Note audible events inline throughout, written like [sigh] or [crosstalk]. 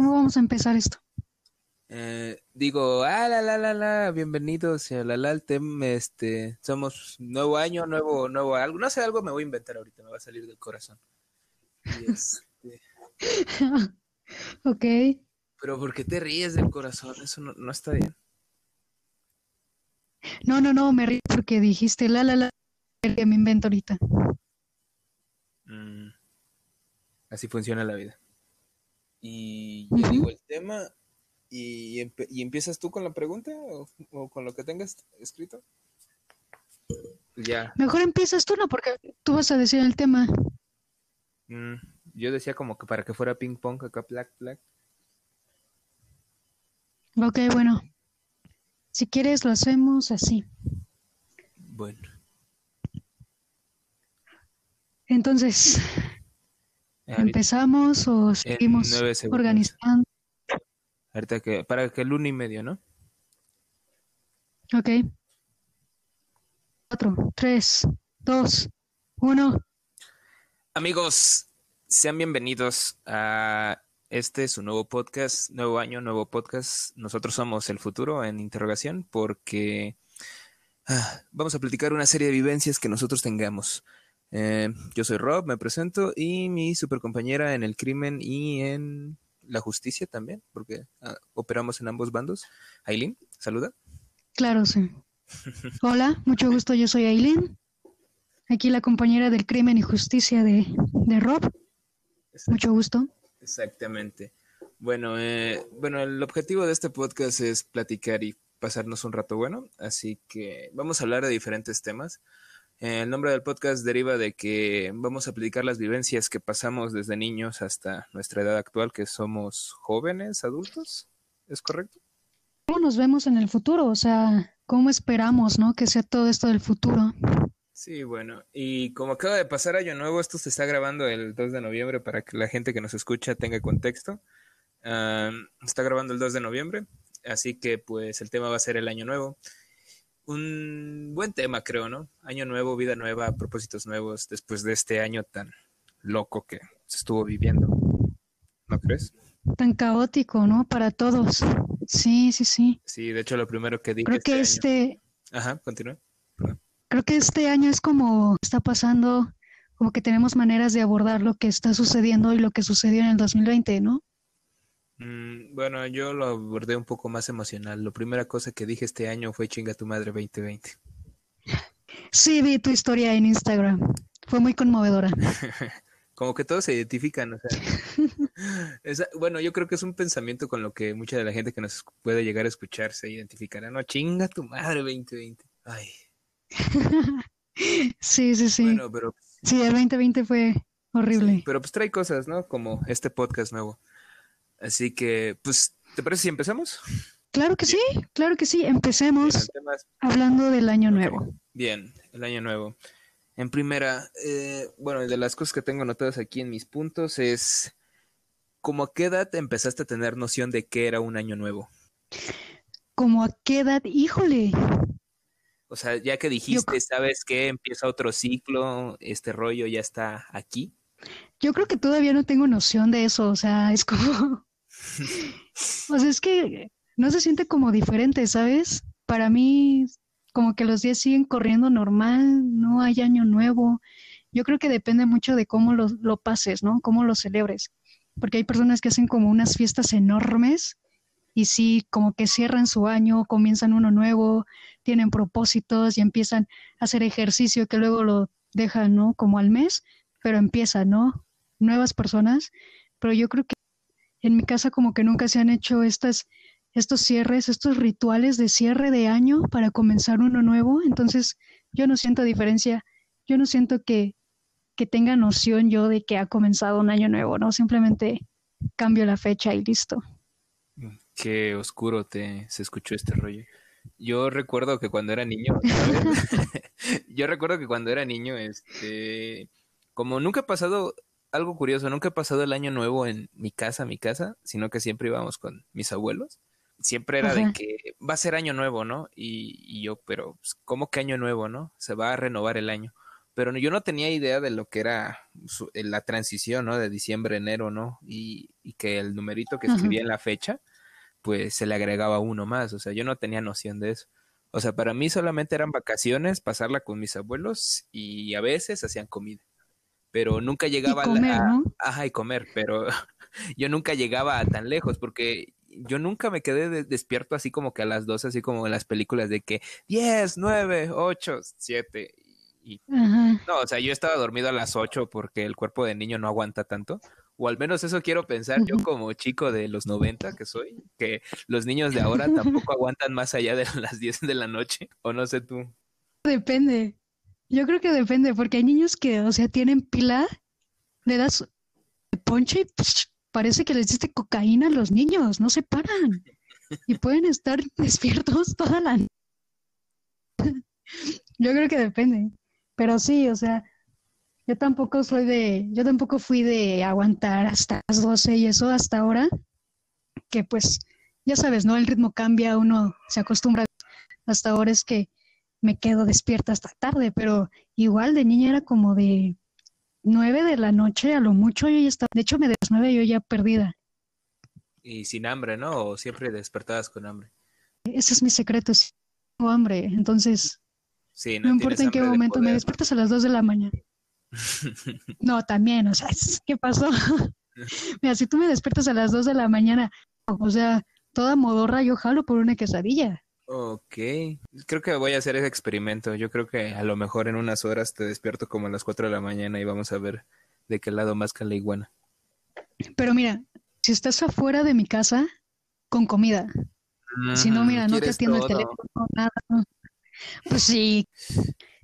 ¿Cómo vamos a empezar esto? Eh, digo, ah, la, la, la, la, bienvenidos a la, la, al tema, este, somos nuevo año, nuevo, nuevo algo, no sé, algo me voy a inventar ahorita, me va a salir del corazón. Y [laughs] este, ok. pero ¿por qué te ríes del corazón? Eso no, no está bien. No, no, no, me río porque dijiste la, la, la, que me invento ahorita. Mm, así funciona la vida. Y yo digo el tema y, y empiezas tú con la pregunta o, o con lo que tengas escrito. Ya. Mejor empiezas tú, ¿no? Porque tú vas a decir el tema. Mm, yo decía como que para que fuera ping pong acá, plac, plac. Ok, bueno. Si quieres, lo hacemos así. Bueno. Entonces, ¿empezamos o seguimos organizando? Ahorita que, para que el uno y medio, ¿no? Ok. Cuatro, tres, dos, uno. Amigos, sean bienvenidos a este su nuevo podcast, nuevo año, nuevo podcast. Nosotros somos el futuro en interrogación porque ah, vamos a platicar una serie de vivencias que nosotros tengamos. Eh, yo soy Rob, me presento y mi super compañera en el crimen y en la justicia también, porque ah, operamos en ambos bandos. Aileen, saluda. Claro, sí. [laughs] Hola, mucho gusto, yo soy Aileen. Aquí la compañera del crimen y justicia de, de Rob. Mucho gusto. Exactamente. Bueno, eh, bueno, el objetivo de este podcast es platicar y pasarnos un rato bueno, así que vamos a hablar de diferentes temas. El nombre del podcast deriva de que vamos a platicar las vivencias que pasamos desde niños hasta nuestra edad actual, que somos jóvenes, adultos. ¿Es correcto? ¿Cómo nos vemos en el futuro? O sea, ¿cómo esperamos, no? Que sea todo esto del futuro. Sí, bueno, y como acaba de pasar Año Nuevo, esto se está grabando el 2 de noviembre para que la gente que nos escucha tenga contexto. Am, está grabando el 2 de noviembre, así que pues el tema va a ser el Año Nuevo. Un buen tema, creo, ¿no? Año nuevo, vida nueva, propósitos nuevos, después de este año tan loco que se estuvo viviendo. ¿No crees? Tan caótico, ¿no? Para todos. Sí, sí, sí. Sí, de hecho lo primero que dije Creo que este año- este, Ajá, continúa. creo que este año es como está pasando, como que tenemos maneras de abordar lo que está sucediendo y lo que sucedió en el 2020, ¿no? Mm, bueno, yo lo abordé un poco más emocional. La primera cosa que dije este año fue chinga tu madre 2020. Sí, vi tu historia en Instagram. Fue muy conmovedora. [laughs] Como que todos se identifican, o sea. [laughs] bueno, yo creo que es un pensamiento con lo que mucha de la gente que nos puede llegar a escuchar se identificará. No, chinga tu madre 2020. Ay, [laughs] Sí, sí, sí. bueno, pero Sí, el 2020 fue horrible. sí, pero pues trae cosas, ¿no? Como este podcast nuevo. Así que, pues, ¿te parece si empezamos? Claro que sí, claro que sí. Empecemos hablando del año nuevo. Bien, el año nuevo. En primera, eh, bueno, de las cosas que tengo anotadas aquí en mis puntos es, ¿cómo a qué edad empezaste a tener noción de que era un año nuevo? ¿Cómo a qué edad? Híjole, O sea, ya que dijiste, ¿sabes qué? Empieza otro ciclo, este rollo ya está aquí. yo creo que todavía no tengo noción de eso. O sea, es como... Sea, es que no se siente como diferente, ¿sabes? Para mí, como que los días siguen corriendo normal, no hay año nuevo. Yo creo que depende mucho de cómo lo, lo pases, ¿no? Cómo lo celebres. Porque hay personas que hacen como unas fiestas enormes y sí, como que cierran su año, comienzan uno nuevo, tienen propósitos y empiezan a hacer ejercicio que luego lo dejan, ¿no? Como al mes, pero empiezan, ¿no? Nuevas personas. Pero yo creo que en mi casa como que nunca se han hecho estas, estos cierres, estos rituales de cierre de año para comenzar uno nuevo. Entonces yo no siento diferencia, yo no siento que, que tenga noción yo de que ha comenzado un año nuevo, ¿no? Simplemente cambio la fecha y listo. Qué oscuro te se escuchó este rollo. Yo recuerdo que cuando era niño, [laughs] [laughs] yo recuerdo que cuando era niño, este, como nunca ha pasado algo curioso, nunca ha pasado el año nuevo en mi casa, mi casa, sino que siempre íbamos con mis abuelos. Siempre era de que va a ser año nuevo, ¿no? Y, y yo, pero pues, ¿cómo que año nuevo, no? Se va a renovar el año. pero yo no tenía idea de lo que era eh, la transición, ¿no? De diciembre, enero, ¿no? Y, que el numerito que escribía en la fecha, pues se le agregaba uno más, o sea, yo no tenía noción de eso. O sea, para mí solamente eran vacaciones, pasarla con mis abuelos y a veces hacían comida. Pero nunca llegaba comer, a, ¿no? ajá, y comer, pero [laughs] yo nunca llegaba tan lejos porque yo nunca me quedé despierto así como que a las dos, así como en las películas de que 10, 9, 8, 7. Y, no, o sea, yo estaba dormido a las 8 porque el cuerpo de niño no aguanta tanto. O al menos eso quiero pensar yo como chico de los 90 que soy, que los niños de ahora tampoco [laughs] aguantan más allá de [laughs] las 10 de la noche, o no sé tú. Depende. Yo creo que depende, porque hay niños que, o sea, tienen pila, le das ponche y parece que les diste cocaína a los niños, no se paran. Y pueden estar [laughs] despiertos toda la Yo creo que depende. Pero sí, o sea, yo tampoco soy de, yo tampoco fui de aguantar hasta las 12 y eso hasta ahora, que pues, ya sabes, ¿no? El ritmo cambia, uno se acostumbra. Hasta ahora es que me quedo despierta hasta tarde, pero igual de niña era como de nueve de la noche, a lo mucho yo ya estaba, de hecho me de las nueve yo ya perdida. Y sin hambre, ¿no? ¿O siempre despertabas con hambre? Ese es mi secreto, si tengo hambre, entonces sí, no, importa en qué momento, me despiertas a las dos de la mañana. [laughs] no, también, o sea, [laughs] ¿qué pasó? [laughs] Mira, si tú me despiertas a las dos de la mañana, o sea, toda modorra yo jalo por una quesadilla. Ok, creo que voy a hacer ese experimento. Yo creo que a lo mejor en unas horas te despierto como a las 4 de la mañana y vamos a ver de qué lado más que la iguana. Pero mira, si estás afuera de mi casa, con comida. si no, mira, no te atiendo el teléfono, nada. Pues sí.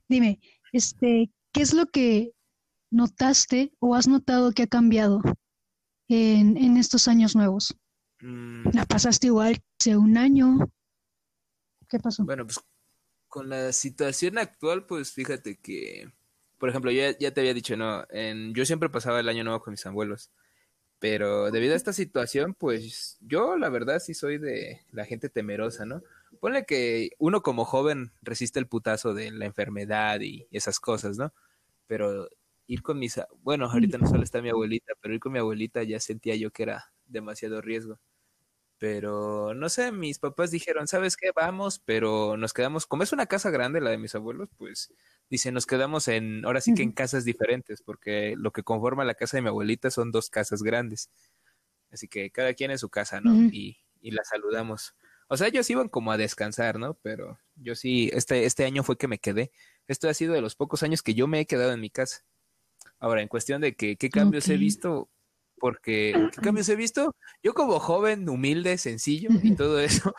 Dime, este, ¿qué es lo que notaste o has notado que ha cambiado en, en estos años nuevos? Mm. ¿La pasaste igual hace un año? ¿Qué pasó? Bueno, pues con la situación actual, pues fíjate que, por ejemplo, yo ya, te había dicho, no, en, yo siempre pasaba el año nuevo con mis abuelos, pero debido a esta situación, pues yo la verdad sí soy de la gente temerosa, ¿no? Ponle que uno como joven resiste el putazo de la enfermedad y esas cosas, ¿no? Pero ir con mis, bueno, ahorita no solo está mi abuelita, pero ir con mi abuelita ya sentía yo que era demasiado riesgo. Pero no sé, mis papás dijeron, ¿sabes qué? Vamos, pero nos quedamos, como es una casa grande la de mis abuelos, pues dice, nos quedamos en, ahora sí que en casas diferentes, porque lo que conforma la casa de mi abuelita son dos casas grandes. Así que cada quien en su casa, ¿no? y, y la saludamos. O sea, ellos iban como a descansar, ¿no? Pero yo sí, este, este año fue que me quedé. Esto ha sido de los pocos años que yo me he quedado en mi casa. Ahora, en cuestión de que, qué cambios he visto, porque [clears throat] ¿qué cambios he visto? Yo como joven, humilde, sencillo y todo eso.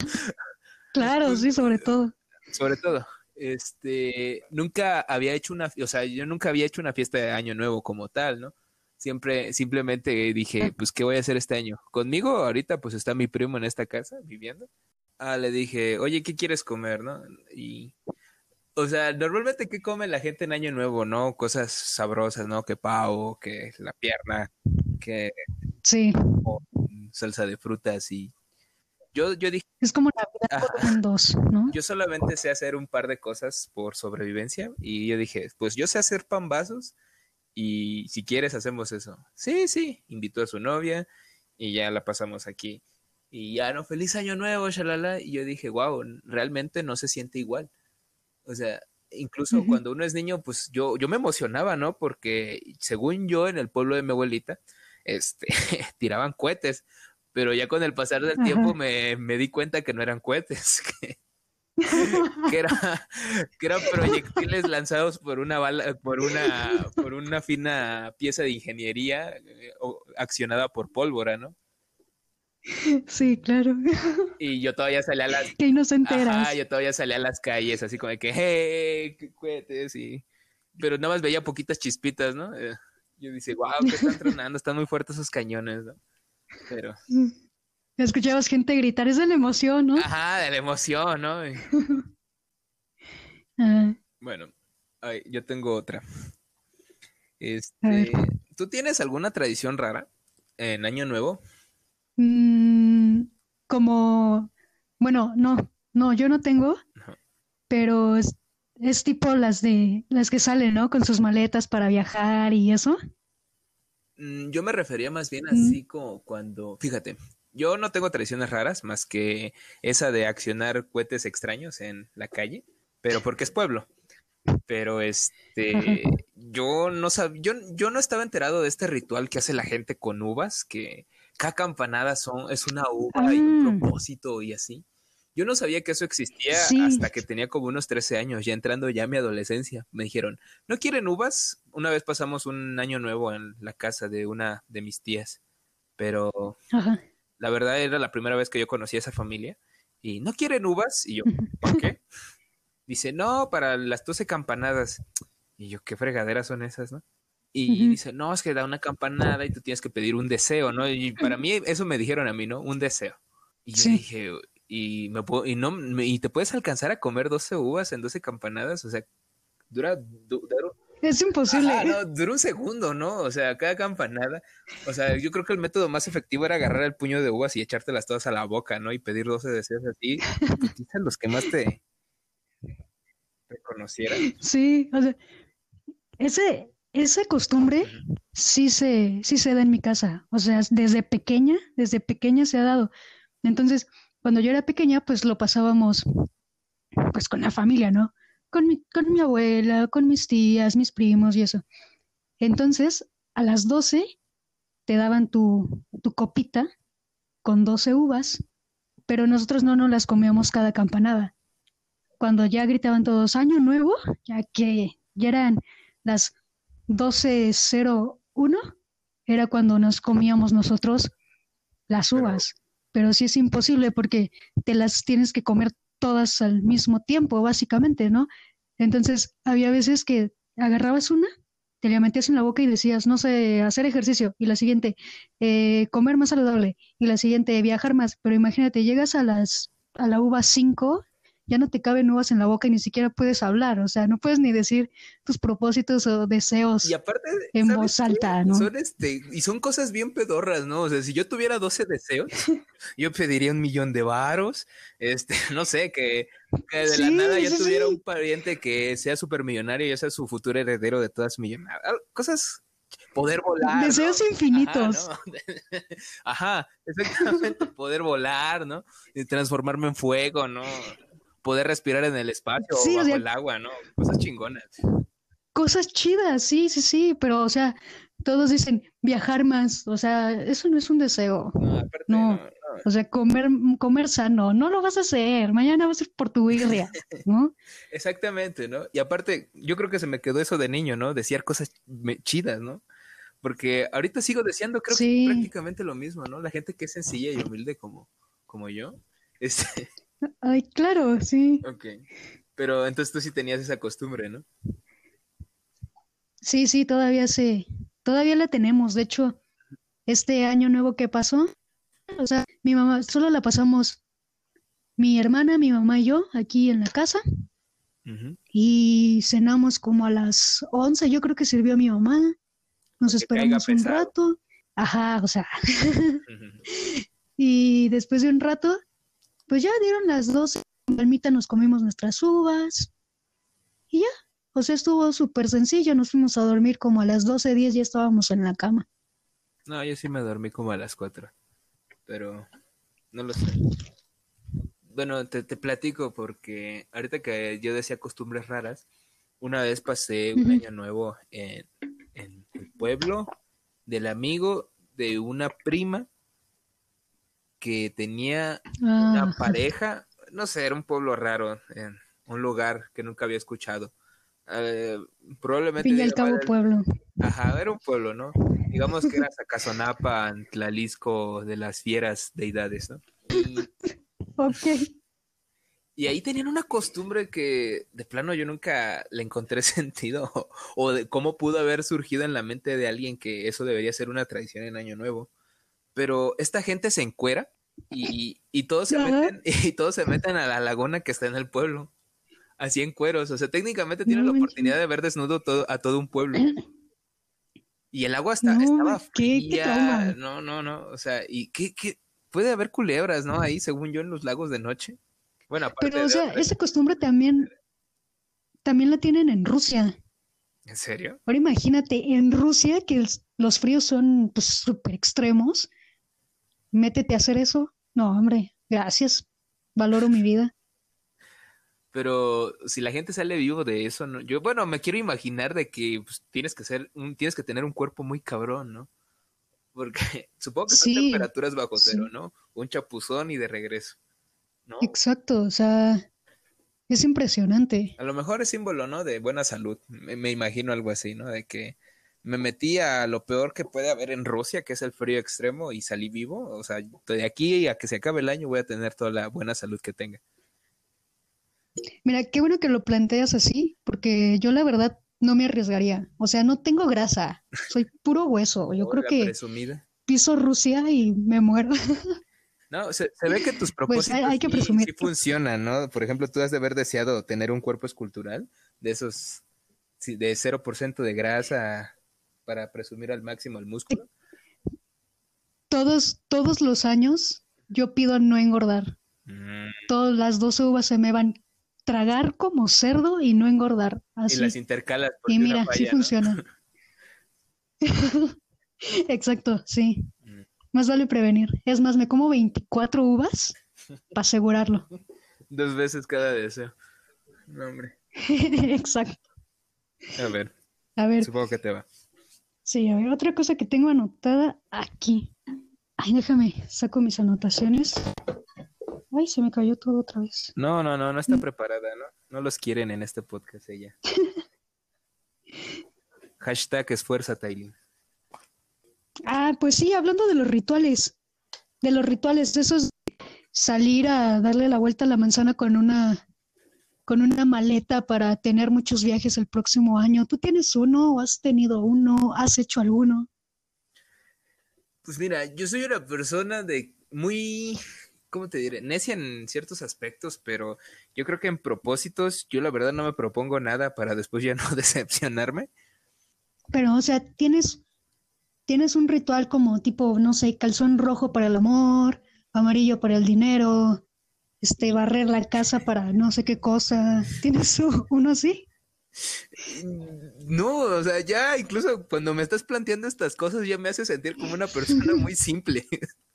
[laughs] Claro, sí, sobre todo. Sobre todo. Este, nunca había hecho una, o sea, yo nunca había hecho una fiesta de año nuevo como tal, ¿no? Siempre, simplemente dije, pues, ¿qué voy a hacer este año? Conmigo ahorita, pues, está mi primo en esta casa viviendo. Ah, le dije, oye, ¿qué quieres comer, no? Y o sea, normalmente, ¿qué come la gente en Año Nuevo, no? Cosas sabrosas, ¿no? Que pavo, que la pierna, que... Sí. salsa de frutas y... Yo, yo dije... Es como Navidad en dos, ¿no? Yo solamente sé hacer un par de cosas por sobrevivencia y yo dije, pues yo sé hacer pan vasos y si quieres hacemos eso. Sí, sí, invitó a su novia y ya la pasamos aquí. Y ya, no, feliz año nuevo, shalala. Y yo dije, wow, realmente no se siente igual. O sea, incluso cuando uno es niño, pues yo, yo me emocionaba, ¿no? Porque según yo, en el pueblo de mi abuelita, este, [laughs] tiraban cohetes, pero ya con el pasar del tiempo me, me, di cuenta que no eran cohetes, [laughs] que, [laughs] que, era, que eran proyectiles lanzados por una bala, por una, por una fina pieza de ingeniería eh, accionada por pólvora, ¿no? [laughs] Sí, claro. [laughs] Y yo todavía salía a las... Que no se enteras. Ah, yo todavía salía a las calles así como de que, hey, cohetes, y... Pero nada más veía poquitas chispitas, ¿no? Eh, yo dice, wow, que están tronando, están muy fuertes esos cañones, ¿no? Pero... [laughs] Escuchabas gente gritar, es de la emoción, ¿no? Ajá, de la emoción, ¿no? Ah. Bueno, yo tengo otra. Este, ¿tú tienes alguna tradición rara en Año Nuevo? Mm, como, bueno, no, no, yo no tengo, pero es tipo las de las que salen, ¿no? Con sus maletas para viajar y eso. Mm, yo me refería más bien así como cuando, fíjate, yo no tengo tradiciones raras más que esa de accionar cohetes extraños en la calle, pero porque es pueblo. Pero este, yo no sabía, yo, yo no estaba enterado de este ritual que hace la gente con uvas, que cada campanada son, es una uva y un ah. propósito y así. Yo no sabía que eso existía hasta que tenía como unos 13 años, ya entrando ya a mi adolescencia. Me dijeron, ¿no quieren uvas? Una vez pasamos un año nuevo en la casa de una de mis tías, pero la verdad era la primera vez que yo conocí a esa familia. Y, ¿no quieren uvas? Y yo, [laughs] ¿por qué? Dice, no, para las 12 campanadas. Y yo, ¿qué fregaderas son esas, no? Y dice, no, es que da una campanada y tú tienes que pedir un deseo, ¿no? Y para mí, eso me dijeron a mí, ¿no? Un deseo. Y yo dije, y me puedo, y no y te puedes alcanzar a comer 12 uvas en 12 campanadas, o sea, dura, es imposible. dura un segundo, ¿no? O sea, cada campanada. O sea, yo creo que el método más efectivo era agarrar el puño de uvas y echártelas todas a la boca, ¿no? Y pedir 12 deseos así. [laughs] Quizás los que más te reconocieran. Sí, o sea, ese, esa costumbre sí se, sí se da en mi casa. O sea, desde pequeña, desde pequeña se ha dado. Entonces, cuando yo era pequeña, pues lo pasábamos pues con la familia, ¿no? Con mi, con mi abuela, con mis tías, mis primos y eso. Entonces, a las 12 te daban tu, tu copita con 12 uvas, pero nosotros no nos las comíamos cada campanada. Cuando ya gritaban todos año nuevo, ya que ya eran las 12.01, era cuando nos comíamos nosotros las uvas pero sí es imposible porque te las tienes que comer todas al mismo tiempo, básicamente, ¿no? Entonces, había veces que agarrabas una, te la metías en la boca y decías, no sé, hacer ejercicio, y la siguiente, eh, comer más saludable, y la siguiente, viajar más, pero imagínate, llegas a las a la uva 5 ya no te caben uvas en la boca y ni siquiera puedes hablar, o sea, no puedes ni decir tus propósitos o deseos y aparte, en voz alta, ¿no? Son este, y son cosas bien pedorras, ¿no? O sea, si yo tuviera 12 deseos, [laughs] yo pediría un millón de varos, este, [laughs] no sé, que, de la nada yo tuviera un pariente que sea supermillonario y yo sea su futuro heredero de todas millonarias. Cosas poder volar. Deseos infinitos. [laughs] Ajá, exactamente, poder volar, ¿no? Y transformarme en fuego, ¿no? Poder respirar en el espacio o bajo el agua, ¿no? Cosas chingonas. Cosas chidas, sí, sí, sí, pero o sea, todos dicen viajar más, o sea, eso no es un deseo. No, aparte, no. O sea, comer, comer sano, no lo vas a hacer, mañana vas a ser por tu birria, ¿no? [laughs] Exactamente, ¿no? Y aparte, yo creo que se me quedó eso de niño, ¿no? Decir cosas chidas, ¿no? Porque ahorita sigo deseando, creo que es prácticamente lo mismo, ¿no? La gente que es sencilla y humilde como, como yo, este, Ay, claro, sí. Ok. Pero entonces tú sí tenías esa costumbre, ¿no? Sí, sí, todavía sí. Todavía la tenemos. De hecho, este año nuevo que pasó, o sea, mi mamá, solo la pasamos mi hermana, mi mamá y yo aquí en la casa. Y cenamos como a las 11, yo creo que sirvió mi mamá. Nos esperamos un rato. Ajá, o sea. [laughs] y después de un rato, pues ya dieron las 12, palmita nos comimos nuestras uvas y ya. O sea, estuvo súper sencillo, nos fuimos a dormir como a las 12, 10 ya estábamos en la cama. No, yo sí me dormí como a las 4, pero no lo sé. Bueno, te, platico porque ahorita que yo decía costumbres raras, una vez pasé un año nuevo en, en el pueblo del amigo de una prima que tenía una ah. pareja, no sé, era un pueblo raro, en un lugar que nunca había escuchado. Eh, probablemente. Fin cabo pueblo. Ajá, era un pueblo, ¿no? Digamos que era Zacazonapa, Tlalisco, de las fieras deidades, ¿no? Y, ok. Y ahí tenían una costumbre que de plano yo nunca le encontré [laughs] sentido o de cómo pudo haber surgido en la mente de alguien que eso debería ser una tradición en Año Nuevo pero esta gente se encuera y, y todos se meten, [laughs] y todos se meten a la laguna que está en el pueblo. Así en cueros. O sea, técnicamente tienen la oportunidad de ver desnudo todo, a todo un pueblo. Y el agua está, estaba fría. no, no, no. O sea, y qué, qué, puede haber culebras, ¿no? Ahí, según yo, en los lagos de noche. Bueno, aparte Pero, o sea, esa costumbre también también la tienen en Rusia. ¿En serio? Ahora imagínate, en Rusia, que los fríos son pues súper extremos, métete a hacer eso. No, hombre, gracias. Valoro mi vida. Pero si la gente sale vivo de eso, ¿no? yo, bueno, me quiero imaginar de que pues, tienes que ser, tienes que tener un cuerpo muy cabrón, ¿no? Porque [laughs] supongo que son temperaturas bajo cero, ¿no? Un chapuzón y de regreso, ¿no? Exacto, o sea, es impresionante. A lo mejor es símbolo, ¿no? De buena salud. Me, imagino algo así, ¿no? De que me metí a lo peor que puede haber en Rusia, que es el frío extremo, y salí vivo. O sea, de aquí a que se acabe el año voy a tener toda la buena salud que tenga. Mira, qué bueno que lo planteas así, porque yo la verdad no me arriesgaría. O sea, no tengo grasa, soy puro hueso. Yo creo que piso Rusia y me muero. [laughs] No, se, ve que tus pues propósitos hay, que sí, funcionan, ¿no? Por ejemplo, tú has de haber deseado tener un cuerpo escultural de esos, de 0% de grasa para presumir al máximo el músculo. Todos, todos los años yo pido no engordar. Mm. Todas las dos uvas se me van tragar como cerdo y no engordar. Así. Y las intercalas. Y mira, sí funciona. [laughs] [laughs] Exacto, sí. Mm. Más vale prevenir. Es más, me como 24 uvas para asegurarlo. [laughs] Dos veces cada deseo. No, hombre. Exacto. A ver. A ver. Supongo que te va. Sí, a ver, otra cosa que tengo anotada aquí. Ay, déjame, saco mis anotaciones. Ay, se me cayó todo otra vez. No, no, no, no está preparada, ¿no? No los quieren en este podcast ella. [laughs] Hashtag esfuerza, Taylin. Ah, pues sí, hablando de los rituales. De los rituales, eso es salir a darle la vuelta a la manzana con una con una maleta para tener muchos viajes el próximo año. ¿Tú tienes uno o has tenido uno? ¿Has hecho alguno? Pues mira, yo soy una persona de muy ¿cómo te diré? Necia en ciertos aspectos, pero yo creo que en propósitos, yo la verdad no me propongo nada para después ya [laughs] no decepcionarme. Pero, o sea, tienes, tienes un ritual como tipo, no sé, calzón rojo para el amor, amarillo para el dinero, este, barrer la casa para no sé qué cosa. ¿Tienes uno así? No, o sea, ya incluso cuando me estás planteando estas cosas ya me hace sentir como una persona muy simple. [laughs]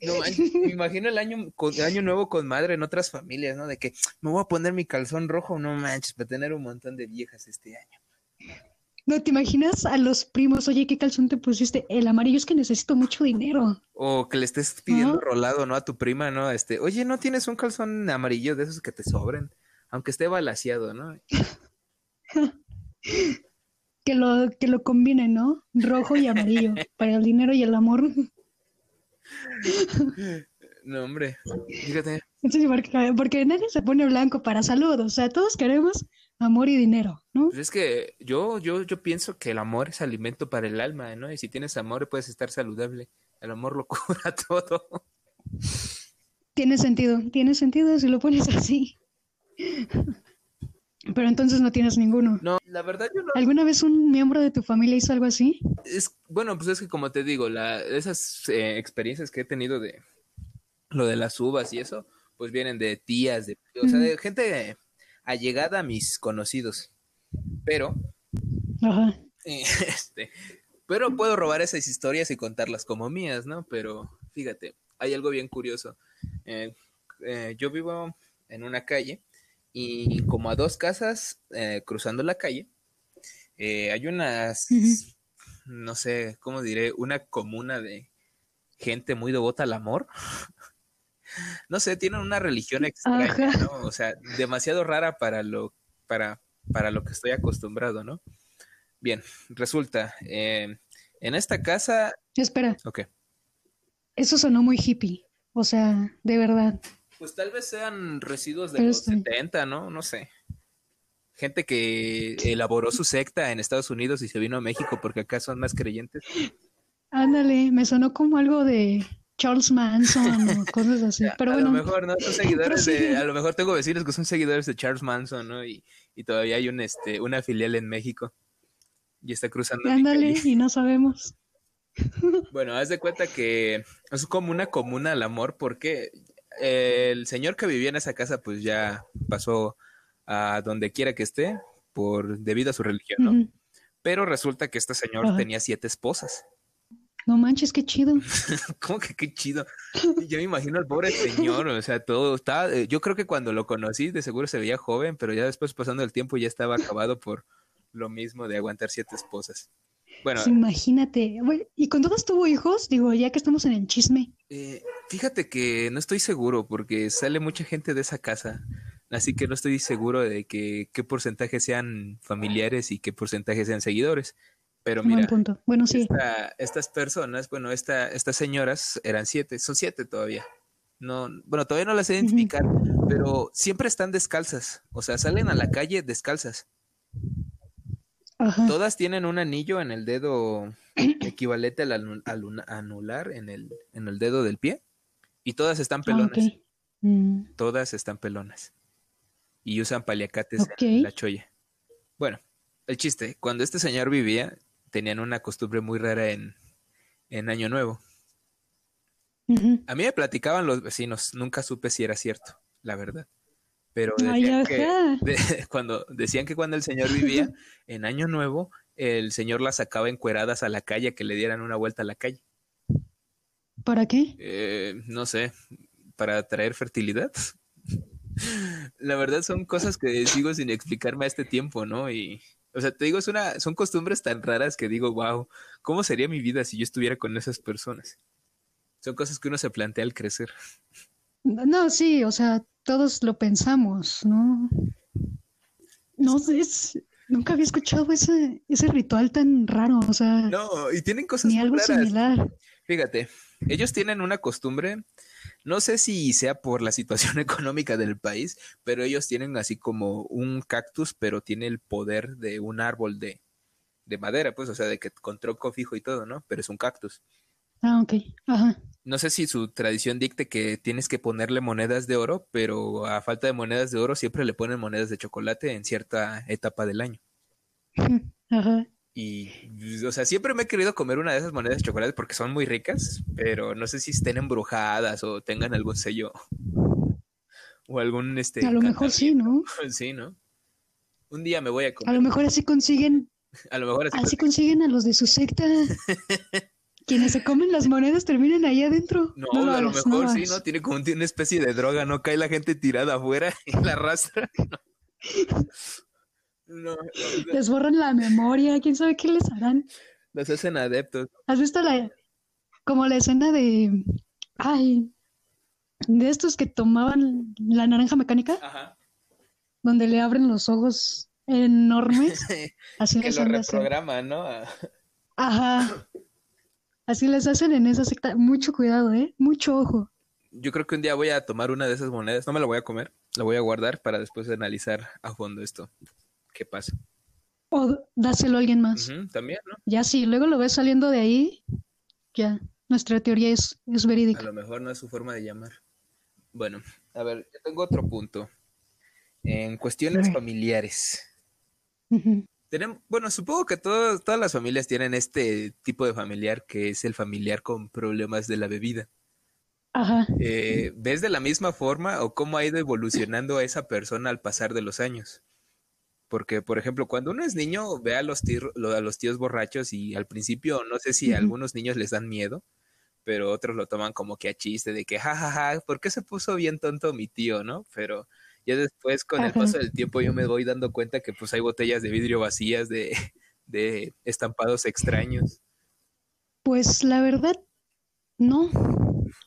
No me imagino el año, el año nuevo con madre en otras familias, ¿no? De que me voy a poner mi calzón rojo, no manches, para tener un montón de viejas este año. ¿No te imaginas a los primos, oye, qué calzón te pusiste? El amarillo es que necesito mucho dinero. O que le estés pidiendo rolado, ¿no? A tu prima, ¿no? Este, oye, ¿no tienes un calzón amarillo de esos que te sobren? Aunque esté balaseado, ¿no? [laughs] que lo, que lo combinen, ¿no? Rojo y amarillo, [laughs] para el dinero y el amor. No, hombre, fíjate. porque, nadie se pone blanco para salud, o sea, todos queremos amor y dinero, ¿no? Pues es que yo, yo, yo pienso que el amor es alimento para el alma, ¿no? Y si tienes amor puedes estar saludable. El amor lo [laughs] cura todo. Tiene sentido, tiene sentido si lo pones así. Pero entonces no tienes ninguno. No, la verdad yo no. ¿Alguna vez un miembro de tu familia hizo algo así? Es, bueno, pues es que como te digo, la, esas eh, experiencias que he tenido de lo de las uvas y eso, pues vienen de tías, de, o sea, de gente allegada a mis conocidos. Pero, Ajá. [laughs] este, pero puedo robar esas historias y contarlas como mías, ¿no? Pero fíjate, hay algo bien curioso. Eh, eh, yo vivo en una calle y como a dos casas eh, cruzando la calle, eh, hay unas, no sé, ¿cómo diré? Una comuna de gente muy devota al amor. [laughs] [laughs] no sé, tienen una religión extraña, ¿no? O sea, demasiado rara para lo, para, para lo que estoy acostumbrado, ¿no? Bien, resulta, eh, en esta casa... Espera. Ok. Eso sonó muy hippie, o sea, de verdad. Pues tal vez sean residuos de los 70, ¿no? No sé. Gente que elaboró su secta en Estados Unidos y se vino a México porque acá son más creyentes. Ándale, me sonó como algo de Charles Manson o [laughs] cosas así. Pero a lo mejor, ¿no? Son seguidores de, a lo mejor tengo vecinos que son seguidores de Charles Manson, ¿no? Y, y todavía hay un, este, una filial en México. Y está cruzando. Ándale, y no sabemos. [laughs] Bueno, haz de cuenta que es como una comuna al amor porque el señor que vivía en esa casa, pues ya pasó a donde quiera que esté, por debido a su religión, ¿no? Pero resulta que este señor tenía siete esposas. No manches, qué chido. [laughs] ¿Cómo que qué chido? Yo me imagino al pobre señor, o sea, todo estaba, eh, yo creo que cuando lo conocí de seguro se veía joven, pero ya después pasando el tiempo ya estaba acabado por lo mismo de aguantar siete esposas. Bueno, imagínate. ¿Y con todos tuvo hijos? Digo, ya que estamos en el chisme. Eh, fíjate que no estoy seguro porque sale mucha gente de esa casa, así que no estoy seguro de que qué porcentaje sean familiares y qué porcentaje sean seguidores. Pero mira, punto. Bueno, sí. estas personas, bueno, esta, estas señoras eran siete, son siete todavía. No, bueno, todavía no las identificar, pero siempre están descalzas, o sea, salen a la calle descalzas. Todas tienen un anillo en el dedo equivalente al, anular en el, en el dedo del pie. Y todas están ah, pelonas. Mm. Todas están pelonas. Y usan paliacates en la cholla. Bueno, el chiste, cuando este señor vivía, tenían una costumbre muy rara en, en Año Nuevo. A mí me platicaban los vecinos, nunca supe si era cierto, la verdad pero [laughs] cuando decían que cuando el señor vivía en Año Nuevo, el señor las sacaba encueradas a la calle, que le dieran una vuelta a la calle. ¿Para qué? Eh, no sé, para traer fertilidad. [laughs] la verdad son cosas que sigo sin explicarme a este tiempo, ¿no? Y, o sea, te digo, es una, son costumbres tan raras que digo, wow, ¿cómo sería mi vida si yo estuviera con esas personas? Son cosas que uno se plantea al crecer. No, sí, o sea, todos lo pensamos, ¿no? No sé, nunca había escuchado ese, ese ritual tan raro, o sea. No, y tienen cosas ni algo similar. Fíjate, ellos tienen una costumbre, no sé si sea por la situación [laughs] económica del país, pero ellos tienen así como un cactus, pero tiene el poder de un árbol de, de madera, pues, o sea, de que con tronco fijo y todo, ¿no? Pero es un cactus. Ah, ok. Ajá no sé si su tradición dicte que tienes que ponerle monedas de oro, pero a falta de monedas de oro siempre le ponen monedas de chocolate en cierta etapa del año. [laughs] Ajá. Y, o sea, siempre me he querido comer una de esas monedas de chocolate porque son muy ricas, pero no sé si estén embrujadas o tengan algún sello o algún este. A lo mejor sí, ¿no? [laughs] Sí, ¿no? Un día me voy a comer. A lo mejor así consiguen. [laughs] A lo mejor así, así consiguen a los de su secta. [laughs] Quienes se comen las monedas terminan ahí adentro. No, a lo mejor sí, ¿no? Tiene como una especie de droga, ¿no? Cae la gente tirada afuera y la arrastra. No. Les borran la memoria, quién sabe qué les harán. Los hacen adeptos. ¿Has visto la como la escena de ay de estos que tomaban la naranja mecánica? Ajá. Donde le abren los ojos enormes. [laughs] así que lo reprograman, ¿no? Ajá. Así les hacen en esa secta. Mucho cuidado, ¿eh? Mucho ojo. Yo creo que un día voy a tomar una de esas monedas. No me la voy a comer. La voy a guardar para después analizar a fondo esto. ¿Qué pasa? O dáselo a alguien más. también, ¿no? Ya sí, luego lo ves saliendo de ahí. Ya, nuestra teoría es, es verídica. A lo mejor no es su forma de llamar. Bueno, a ver, yo tengo otro punto. En cuestiones familiares bueno, supongo que todas las familias tienen este tipo de familiar que es el familiar con problemas de la bebida. Ajá. Eh, ¿Ves de la misma forma o cómo ha ido evolucionando esa persona al pasar de los años? Porque, por ejemplo, cuando uno es niño, ve a los, tíos, a los tíos borrachos y al principio no sé si a algunos niños les dan miedo, pero otros lo toman como que a chiste de que, jajaja, ja, ja, ¿por qué se puso bien tonto mi tío, no? Pero ya después, con el paso del tiempo, yo me voy dando cuenta que pues hay botellas de vidrio vacías de, [laughs] de estampados extraños. Pues la verdad, no.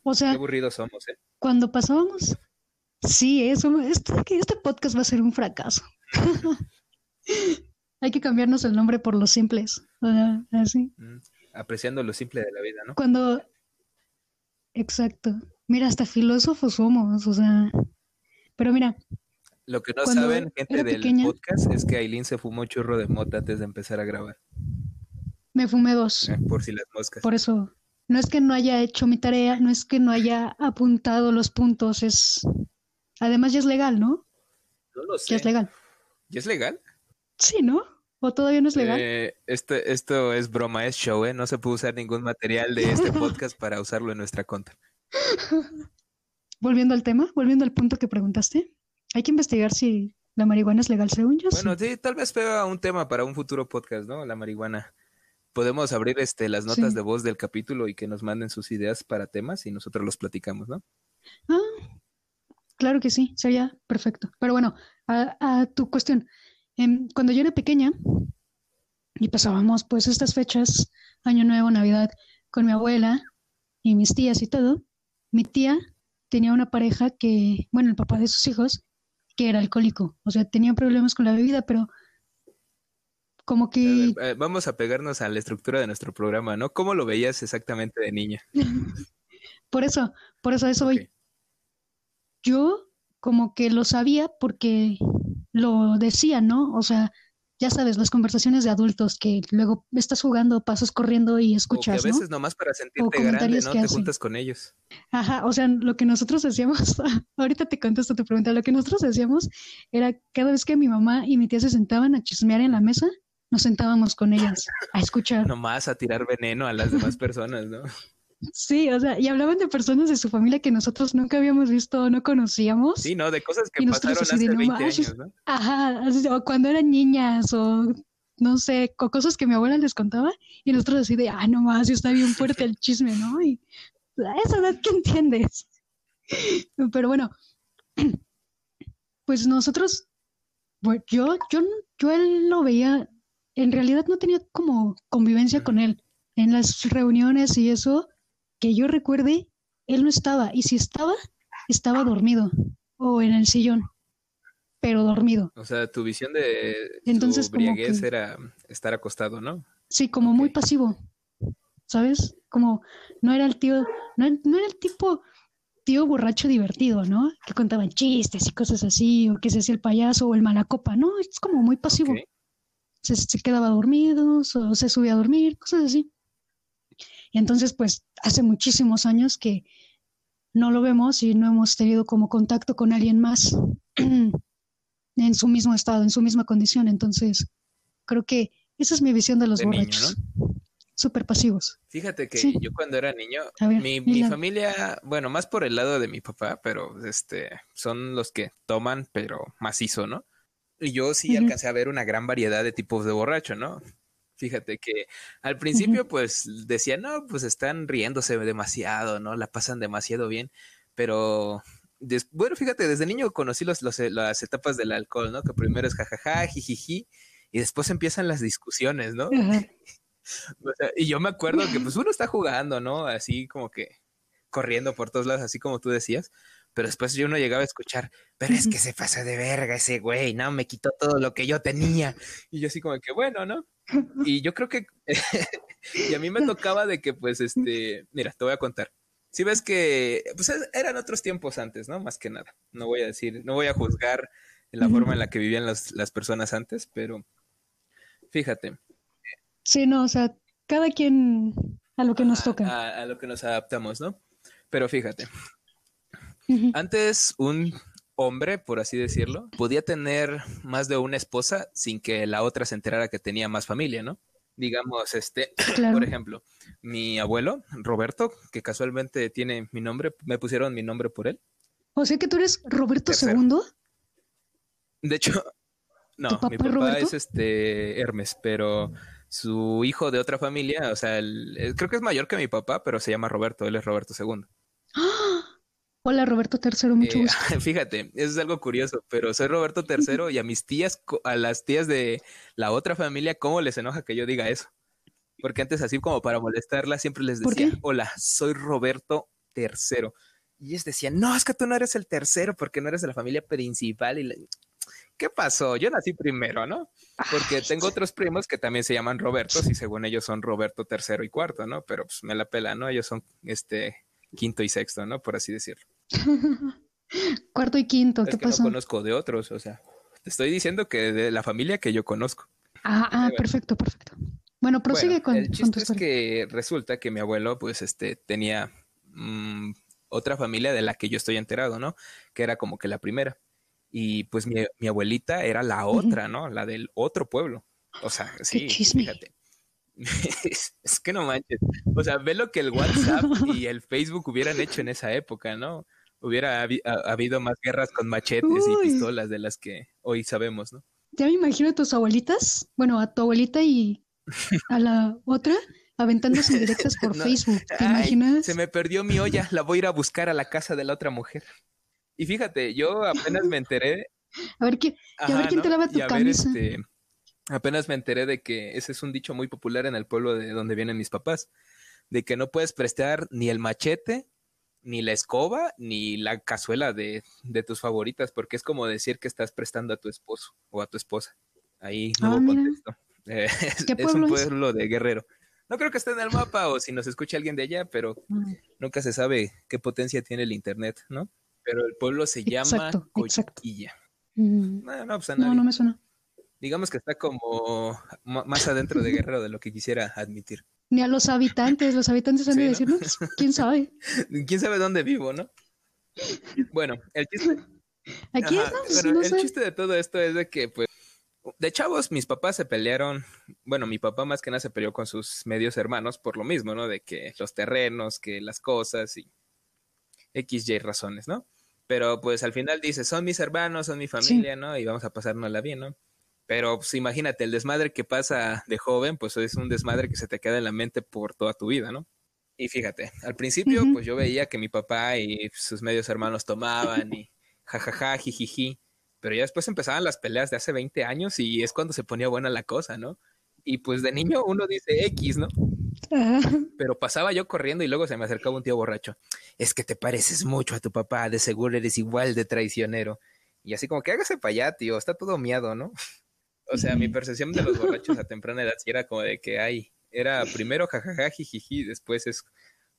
O sea, Qué aburridos somos, ¿eh? Cuando pasábamos, sí, eso, este, este podcast va a ser un fracaso. [laughs] Hay que cambiarnos el nombre por los simples. así. Mm, apreciando lo simple de la vida, ¿no? Cuando. Exacto. Mira, hasta filósofos somos, o sea. Pero mira. Lo que no saben, gente del podcast, es que Aileen se fumó churro de mota antes de empezar a grabar. Me fumé dos. Eh, por si las moscas. Por eso. No es que no haya hecho mi tarea, no es que no haya apuntado los puntos, es. Además, ya es legal, ¿no? No lo sé. Ya es legal. ¿Ya es legal? Sí, ¿no? ¿O todavía no es legal? Eh, esto, esto es broma, es show, ¿eh? No se puede usar ningún material de este podcast para usarlo en nuestra cuenta. [laughs] volviendo al tema, volviendo al punto que preguntaste, hay que investigar si La marihuana es legal según yo. Bueno, sí, tal vez pega un tema para un futuro podcast, ¿no? La marihuana. Podemos abrir este las notas de voz del capítulo y que nos manden sus ideas para temas y nosotros los platicamos, ¿no? Ah, claro que sí, sería perfecto. Pero bueno, a, tu cuestión. Em, cuando yo era pequeña y pasábamos pues estas fechas, Año Nuevo, Navidad, con mi abuela y mis tías y todo, mi tía tenía una pareja que, bueno, el papá de sus hijos, que era alcohólico. O sea, tenía problemas con la bebida, pero como que... Eh, vamos a pegarnos a la estructura de nuestro programa, ¿no? ¿Cómo lo veías exactamente de niña? [laughs] por eso, por eso, eso voy. Yo como que lo sabía porque lo decía, ¿no? O sea, ya sabes, las conversaciones de adultos que luego estás jugando, pasas corriendo y escuchas. O que a veces nomás para sentirte grande, ¿no? Te juntas con ellos. Ajá, o sea, lo que nosotros decíamos, [laughs] ahorita te contesto tu pregunta, lo que nosotros decíamos era cada vez que mi mamá y mi tía se sentaban a chismear en la mesa, nos sentábamos con ellas a escuchar. [laughs] Nomás a tirar veneno a las demás [laughs] personas, ¿no? Sí, o sea, y hablaban de personas de su familia que nosotros nunca habíamos visto o no conocíamos. Sí, ¿no? De cosas que pasaron hace 20 años, ¿no? Ajá, o cuando eran niñas o no sé, cosas que mi abuela les contaba y nosotros así de, ah, no más, está bien fuerte el chisme, ¿no? Y a esa edad que entiendes. [laughs] Pero bueno, [clears throat] pues nosotros, yo, yo, yo él lo veía, en realidad no tenía como convivencia con él. En las reuniones y eso, que yo recuerde, él no estaba. Y si estaba, estaba dormido o en el sillón, pero dormido. O sea, tu visión de Entonces, su briaguez era estar acostado, ¿no? Sí, como muy pasivo, ¿sabes? Como no era el tío, no, era el tipo tío borracho divertido, ¿no? Que contaban chistes y cosas así, o que se hacía el payaso o el malacopa, ¿no? Es como muy pasivo. Se, se, quedaba dormido, o se subía a dormir, cosas así. Y entonces, pues, hace muchísimos años que no lo vemos y no hemos tenido como contacto con alguien más [clears throat] en su mismo estado, en su misma condición. Entonces, creo que esa es mi visión de los borrachos. Súper pasivos. Fíjate que yo cuando era niño, mi, mi familia, bueno, más por el lado de mi papá, pero este, son los que toman, pero macizo, ¿no? Y yo sí alcancé a ver una gran variedad de tipos de borracho, ¿no? Fíjate que al principio pues decían, no, pues están riéndose demasiado, ¿no? La pasan demasiado bien, pero bueno, fíjate, desde niño conocí los, las etapas del alcohol, ¿no? Que primero es jajaja, jijiji, y después empiezan las discusiones, ¿no? [laughs] y yo me acuerdo que pues uno está jugando, ¿no? Así como que corriendo por todos lados, así como tú decías, pero después yo no llegaba a escuchar, pero es que se pasa de verga ese güey, ¿no? Me quitó todo lo que yo tenía. Y yo así como que, bueno, ¿no? Y yo creo que, [laughs] y a mí me tocaba de que, pues, este, mira, te voy a contar. Si ves que, pues, eran otros tiempos antes, ¿no? Más que nada. No voy a decir, no voy a juzgar la forma en la que vivían las, las personas antes, pero fíjate. Sí, no, o sea, cada quien a lo que nos toca. A, lo que nos adaptamos, ¿no? Pero fíjate. Antes un hombre, por así decirlo, podía tener más de una esposa sin que la otra se enterara que tenía más familia, ¿no? Digamos, este, [clears throat] por ejemplo, mi abuelo, Roberto, que casualmente tiene mi nombre, me pusieron mi nombre por él. O sea que tú eres Roberto II. De hecho, no, mi papá es este Hermes, pero su hijo de otra familia, o sea, creo que es mayor que mi papá, pero se llama Roberto, él es Roberto II. Hola Roberto III, mucho eh, gusto. [laughs] Fíjate, eso es algo curioso, pero soy Roberto III y a mis tías, a las tías de la otra familia, ¿cómo les enoja que yo diga eso? Porque antes así como para molestarla siempre les decía, hola, soy Roberto III. Y ellos decían, no, es que tú no eres el tercero porque no eres de la familia principal. Y ¿Qué pasó? Yo nací primero, ¿no? Porque tengo otros primos que también se llaman Robertos y según ellos son Roberto III y cuarto, ¿no? Pero pues me la pela, ¿no? Ellos son este quinto y sexto, ¿no? Por así decirlo. [laughs] Cuarto y quinto, ¿qué pasó? No conozco de otros, o sea, te estoy diciendo que de la familia que yo conozco. Ah, ah perfecto, perfecto. Bueno, prosigue con, el chiste es que resulta que mi abuelo, pues, este, tenía mm, otra familia de la que yo estoy enterado, ¿no? Que era como que la primera. Y pues mi, abuelita era la otra, ¿no? La del otro pueblo. O sea, sí, fíjate. [laughs] [laughs] es, que no manches. O sea, ve lo que el WhatsApp y el Facebook hubieran hecho en esa época, ¿no? hubiera habido más guerras con machetes y pistolas de las que hoy sabemos, ¿no? Ya me imagino a tus abuelitas, bueno, a tu abuelita y a la otra aventándose directas por [laughs] Facebook. ¿Te imaginas? Se me perdió mi olla, la voy a ir a buscar a la casa de la otra mujer. Y fíjate, yo apenas me enteré. a ver, quién, te lava tu camisa. Este, apenas me enteré de que ese es un dicho muy popular en el pueblo de donde vienen mis papás, de que no puedes prestar ni el machete, ni la escoba, ni la cazuela de, de tus favoritas, porque es como decir que estás prestando a tu esposo o a tu esposa. Ahí no ah, contexto. [laughs] Eh, es, un pueblo de guerrero. No creo que esté en el mapa o si nos escucha alguien de allá, pero mm. nunca se sabe qué potencia tiene el internet, ¿no? Pero el pueblo se llama Cochiquilla. Mm. No, pues no, no me suena. Digamos que está como más adentro de Guerrero de lo que quisiera admitir. Ni a los habitantes, los habitantes han de decir, no, pues, quién sabe. [laughs] quién sabe dónde vivo, ¿no? Bueno, el chiste. Aquí es, no, el chiste de todo esto es de que, pues, de chavos, mis papás se pelearon. Bueno, mi papá más que nada se peleó con sus medios hermanos por lo mismo, ¿no? De que los terrenos, que las cosas y X, Y razones, ¿no? Pero pues al final dice, son mis hermanos, son mi familia, ¿no? Y vamos a pasárnosla bien, ¿no? Pero pues imagínate, el desmadre que pasa de joven, pues es un desmadre que se te queda en la mente por toda tu vida, ¿no? Y fíjate, al principio, pues yo veía que mi papá y sus medios hermanos tomaban y jajaja, jijiji pero ya después empezaban las peleas de hace 20 años y es cuando se ponía buena la cosa, ¿no? Y pues de niño uno dice X, ¿no? Pero pasaba yo corriendo y luego se me acercaba un tío borracho. Es que te pareces mucho a tu papá, de seguro eres igual de traicionero. Y así como que hágase para allá, tío, está todo miado, ¿no? O sea, mi percepción de los borrachos a temprana edad era como de que, ay, era primero jajaja, jijiji, después es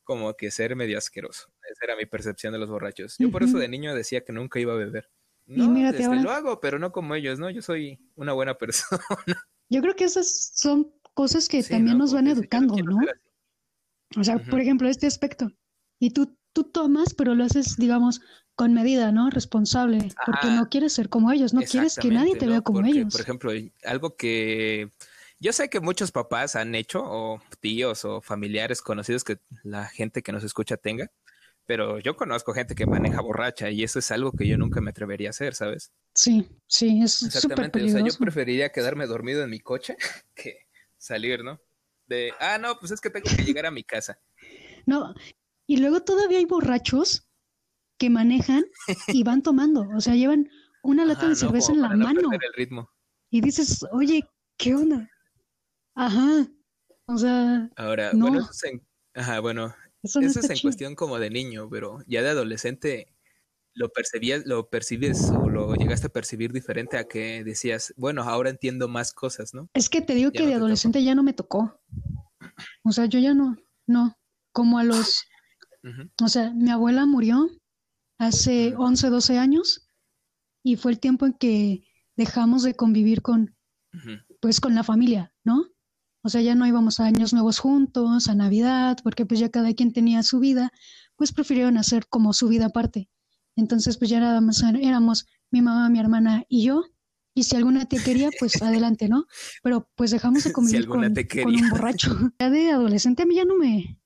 como que ser medio asqueroso. Esa era mi percepción de los borrachos. Yo por eso de niño decía que nunca iba a beber. No, este, lo hago, pero no como ellos, ¿no? Yo soy una buena [laughs] persona. Yo creo que esas son cosas que también nos van educando, ¿no? O sea, por ejemplo, este aspecto. Y tú, tú tomas, pero lo haces, digamos, con medida, ¿no? Responsable, porque no quieres ser como ellos, no quieres que nadie te vea como ellos. Por ejemplo, algo que yo sé que muchos papás han hecho, o tíos o familiares conocidos que la gente que nos escucha tenga, pero yo conozco gente que maneja borracha y eso es algo que yo nunca me atrevería a hacer, ¿sabes? Sí, sí, es peligroso. O sea, yo preferiría quedarme dormido en mi coche [laughs] que salir, ¿no? De, ah, no, pues es que tengo que llegar a mi casa. No, y luego todavía hay borrachos que manejan y van tomando, o sea, llevan una lata de cerveza en la mano. El ritmo. Y dices, oye, ¿qué onda? Ajá. O sea. Ahora, bueno, ajá, bueno, eso, es en cuestión como de niño, pero ya de adolescente lo percibías, lo percibes o lo llegaste a percibir diferente a que decías, bueno, ahora entiendo más cosas, ¿no? Es que te digo que de adolescente ya no me tocó. O sea, yo ya no, no, como a los, o sea, mi abuela murió hace 11, 12 años y fue el tiempo en que dejamos de convivir con, pues, con la familia, ¿no? O sea, ya no íbamos a años nuevos juntos, a Navidad, porque pues ya cada quien tenía su vida, pues prefirieron hacer como su vida aparte. Entonces, pues ya nada más éramos mi mamá, mi hermana y yo. Y si alguna te quería, pues [laughs] adelante, ¿no? Pero pues dejamos de convivir con, un borracho. [laughs] Ya de adolescente a mí ya no me,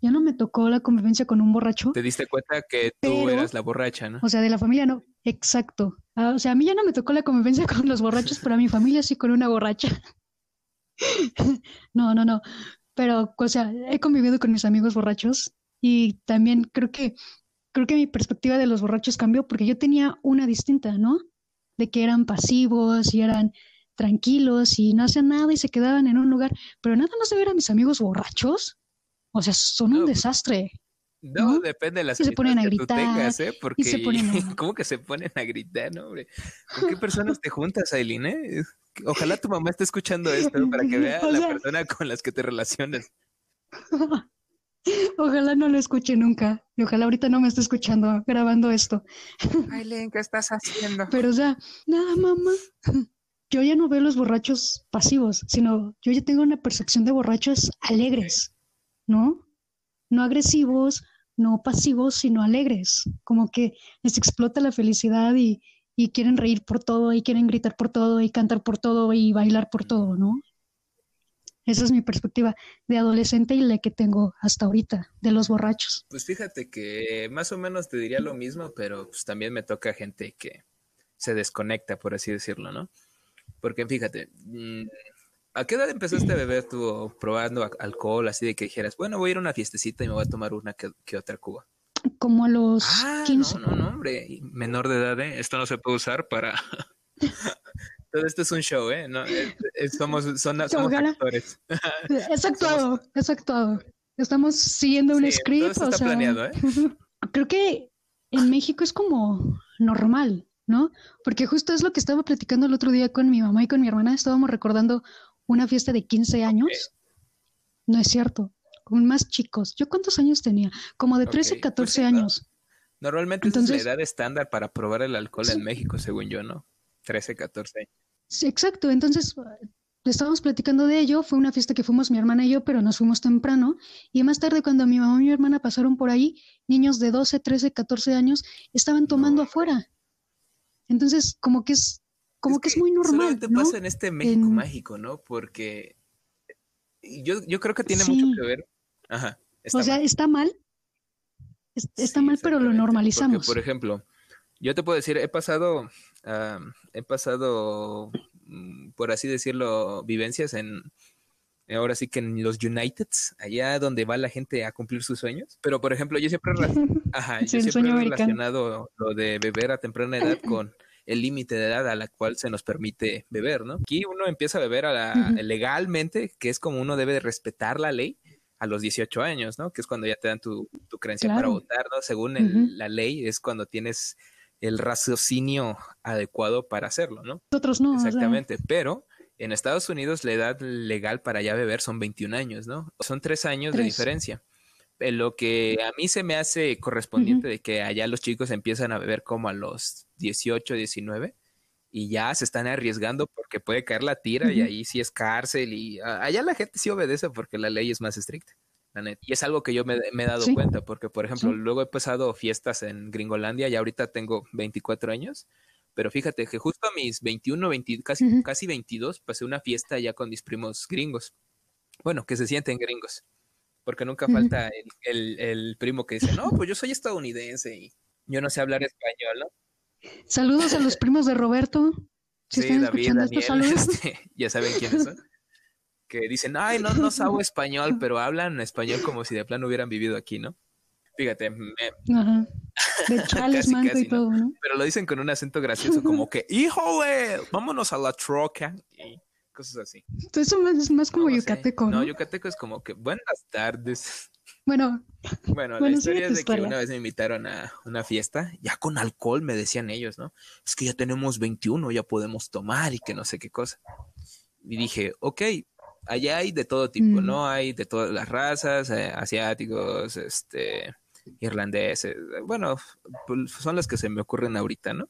ya no me tocó la convivencia con un borracho. Te diste cuenta que tú eras la borracha, ¿no? O sea, de la familia no, exacto. Ah, o sea, a mí ya no me tocó la convivencia [laughs] con los borrachos, pero a mi familia sí con una borracha. [laughs] no, no, no. Pero, o sea, he convivido con mis amigos borrachos y también creo que, creo que mi perspectiva de los borrachos cambió porque yo tenía una distinta, ¿no? De que eran pasivos y eran tranquilos y no hacían nada y se quedaban en un lugar, pero nada más de ver a mis amigos borrachos, o sea, son un desastre. No, depende de las se ponen a gritar, tengas, ¿eh? Porque, [laughs] ¿cómo que se ponen a gritar, no, hombre? ¿Con qué personas te juntas, Aileen, eh? Ojalá tu mamá esté escuchando esto para que vea la [laughs] persona con las que te relacionas. [laughs] Ojalá no lo escuche nunca. Y ojalá ahorita no me esté escuchando grabando esto. Aileen, ¿qué estás haciendo? Pero, o sea, nada, mamá. Yo ya no veo los borrachos pasivos, sino yo ya tengo una percepción de borrachos alegres, ¿no? No agresivos, no pasivos, sino alegres. Como que les explota la felicidad y, y quieren reír por todo y quieren gritar por todo y cantar por todo y bailar por todo, ¿no? Esa es mi perspectiva de adolescente y la que tengo hasta ahorita, de los borrachos. Pues fíjate que más o menos te diría lo mismo, pero pues también me toca gente que se desconecta, por así decirlo, ¿no? Porque fíjate, mm, ¿a qué edad empezaste a beber tú probando alcohol así de que dijeras, bueno, voy a ir a una fiestecita y me voy a tomar una que, otra cuba? Como a los 15. Ah, no, no, no, hombre, menor de edad, ¿eh? Esto no se puede usar para... [laughs] Todo esto es un show, ¿eh? No, somos, son, somos actores. [laughs] Es actuado, es actuado. Estamos siguiendo un script. Todo está planeado, ¿eh? [laughs] Creo que en México es como normal, ¿no? Porque justo es lo que estaba platicando el otro día con mi mamá y con mi hermana. Estábamos recordando una fiesta de 15 años. No es cierto, con más chicos. ¿Yo cuántos años tenía? Como de 13, 14 pues años. Normalmente es la edad estándar para probar el alcohol en México, según yo, ¿no? 13, 14 Sí, exacto. Entonces, estábamos platicando de ello. Fue una fiesta que fuimos mi hermana y yo, pero nos fuimos temprano. Y más tarde, cuando mi mamá y mi hermana pasaron por ahí, niños de 12, 13, 14 años estaban tomando afuera. Entonces, como que es, como que, es muy normal. te pasa en este México mágico, ¿no? Porque yo, yo creo que tiene mucho que ver. Ajá. o sea, está mal. Está mal, pero lo normalizamos. por ejemplo, yo te puedo decir, he pasado he pasado, mm, por así decirlo, vivencias en, ahora sí que en los Uniteds, allá donde va la gente a cumplir sus sueños. Pero, por ejemplo, yo siempre, [laughs] ajá, yo siempre he relacionado lo de beber a temprana edad [clears throat] con el límite de edad a la cual se nos permite beber, ¿no? Aquí uno empieza a beber a la, legalmente, que es como uno debe de respetar la ley a los 18 años, ¿no? Que es cuando ya te dan tu, tu creencia para votar, ¿no? Según la ley, es cuando tienes el raciocinio adecuado para hacerlo, ¿no? Nosotros no. Exactamente, pero en Estados Unidos la edad legal para ya beber son 21 años, ¿no? Son tres años de diferencia. Lo que a mí se me hace correspondiente de que allá los chicos empiezan a beber como a los 18, 19 y ya se están arriesgando porque puede caer la tira y ahí sí es cárcel y allá la gente sí obedece porque la ley es más estricta. Y es algo que yo me, he dado cuenta, porque, por ejemplo, luego he pasado fiestas en Gringolandia y ahorita tengo 24 años, pero fíjate que justo a mis 21, 20, casi, casi 22, pasé una fiesta ya con mis primos gringos. Bueno, que se sienten gringos, porque nunca falta el, primo que dice, no, pues yo soy estadounidense y yo no sé hablar español, ¿no? Saludos a los primos de Roberto. sí, David, Daniel, este, [laughs] ya saben quiénes son que dicen, ay, no, no sabo español, pero hablan español como si de plano hubieran vivido aquí, ¿no? Fíjate. Ajá. De [laughs] chales, manco y todo, ¿no? Pero lo dicen con un acento gracioso, como que, ¡híjole! Vámonos a la troca. Y cosas así. Eso es más como yucateco, ¿no? No, yucateco es como que, buenas tardes. Bueno. Bueno, la historia es de que una vez me invitaron a una fiesta, ya con alcohol, me decían ellos, ¿no? Es que ya tenemos 21, ya podemos tomar y que no sé qué cosa. Y dije, ok, allá hay de todo tipo, mm. ¿no? Hay de todas las razas, eh, asiáticos, este, irlandeses, bueno, pues, son las que se me ocurren ahorita, ¿no?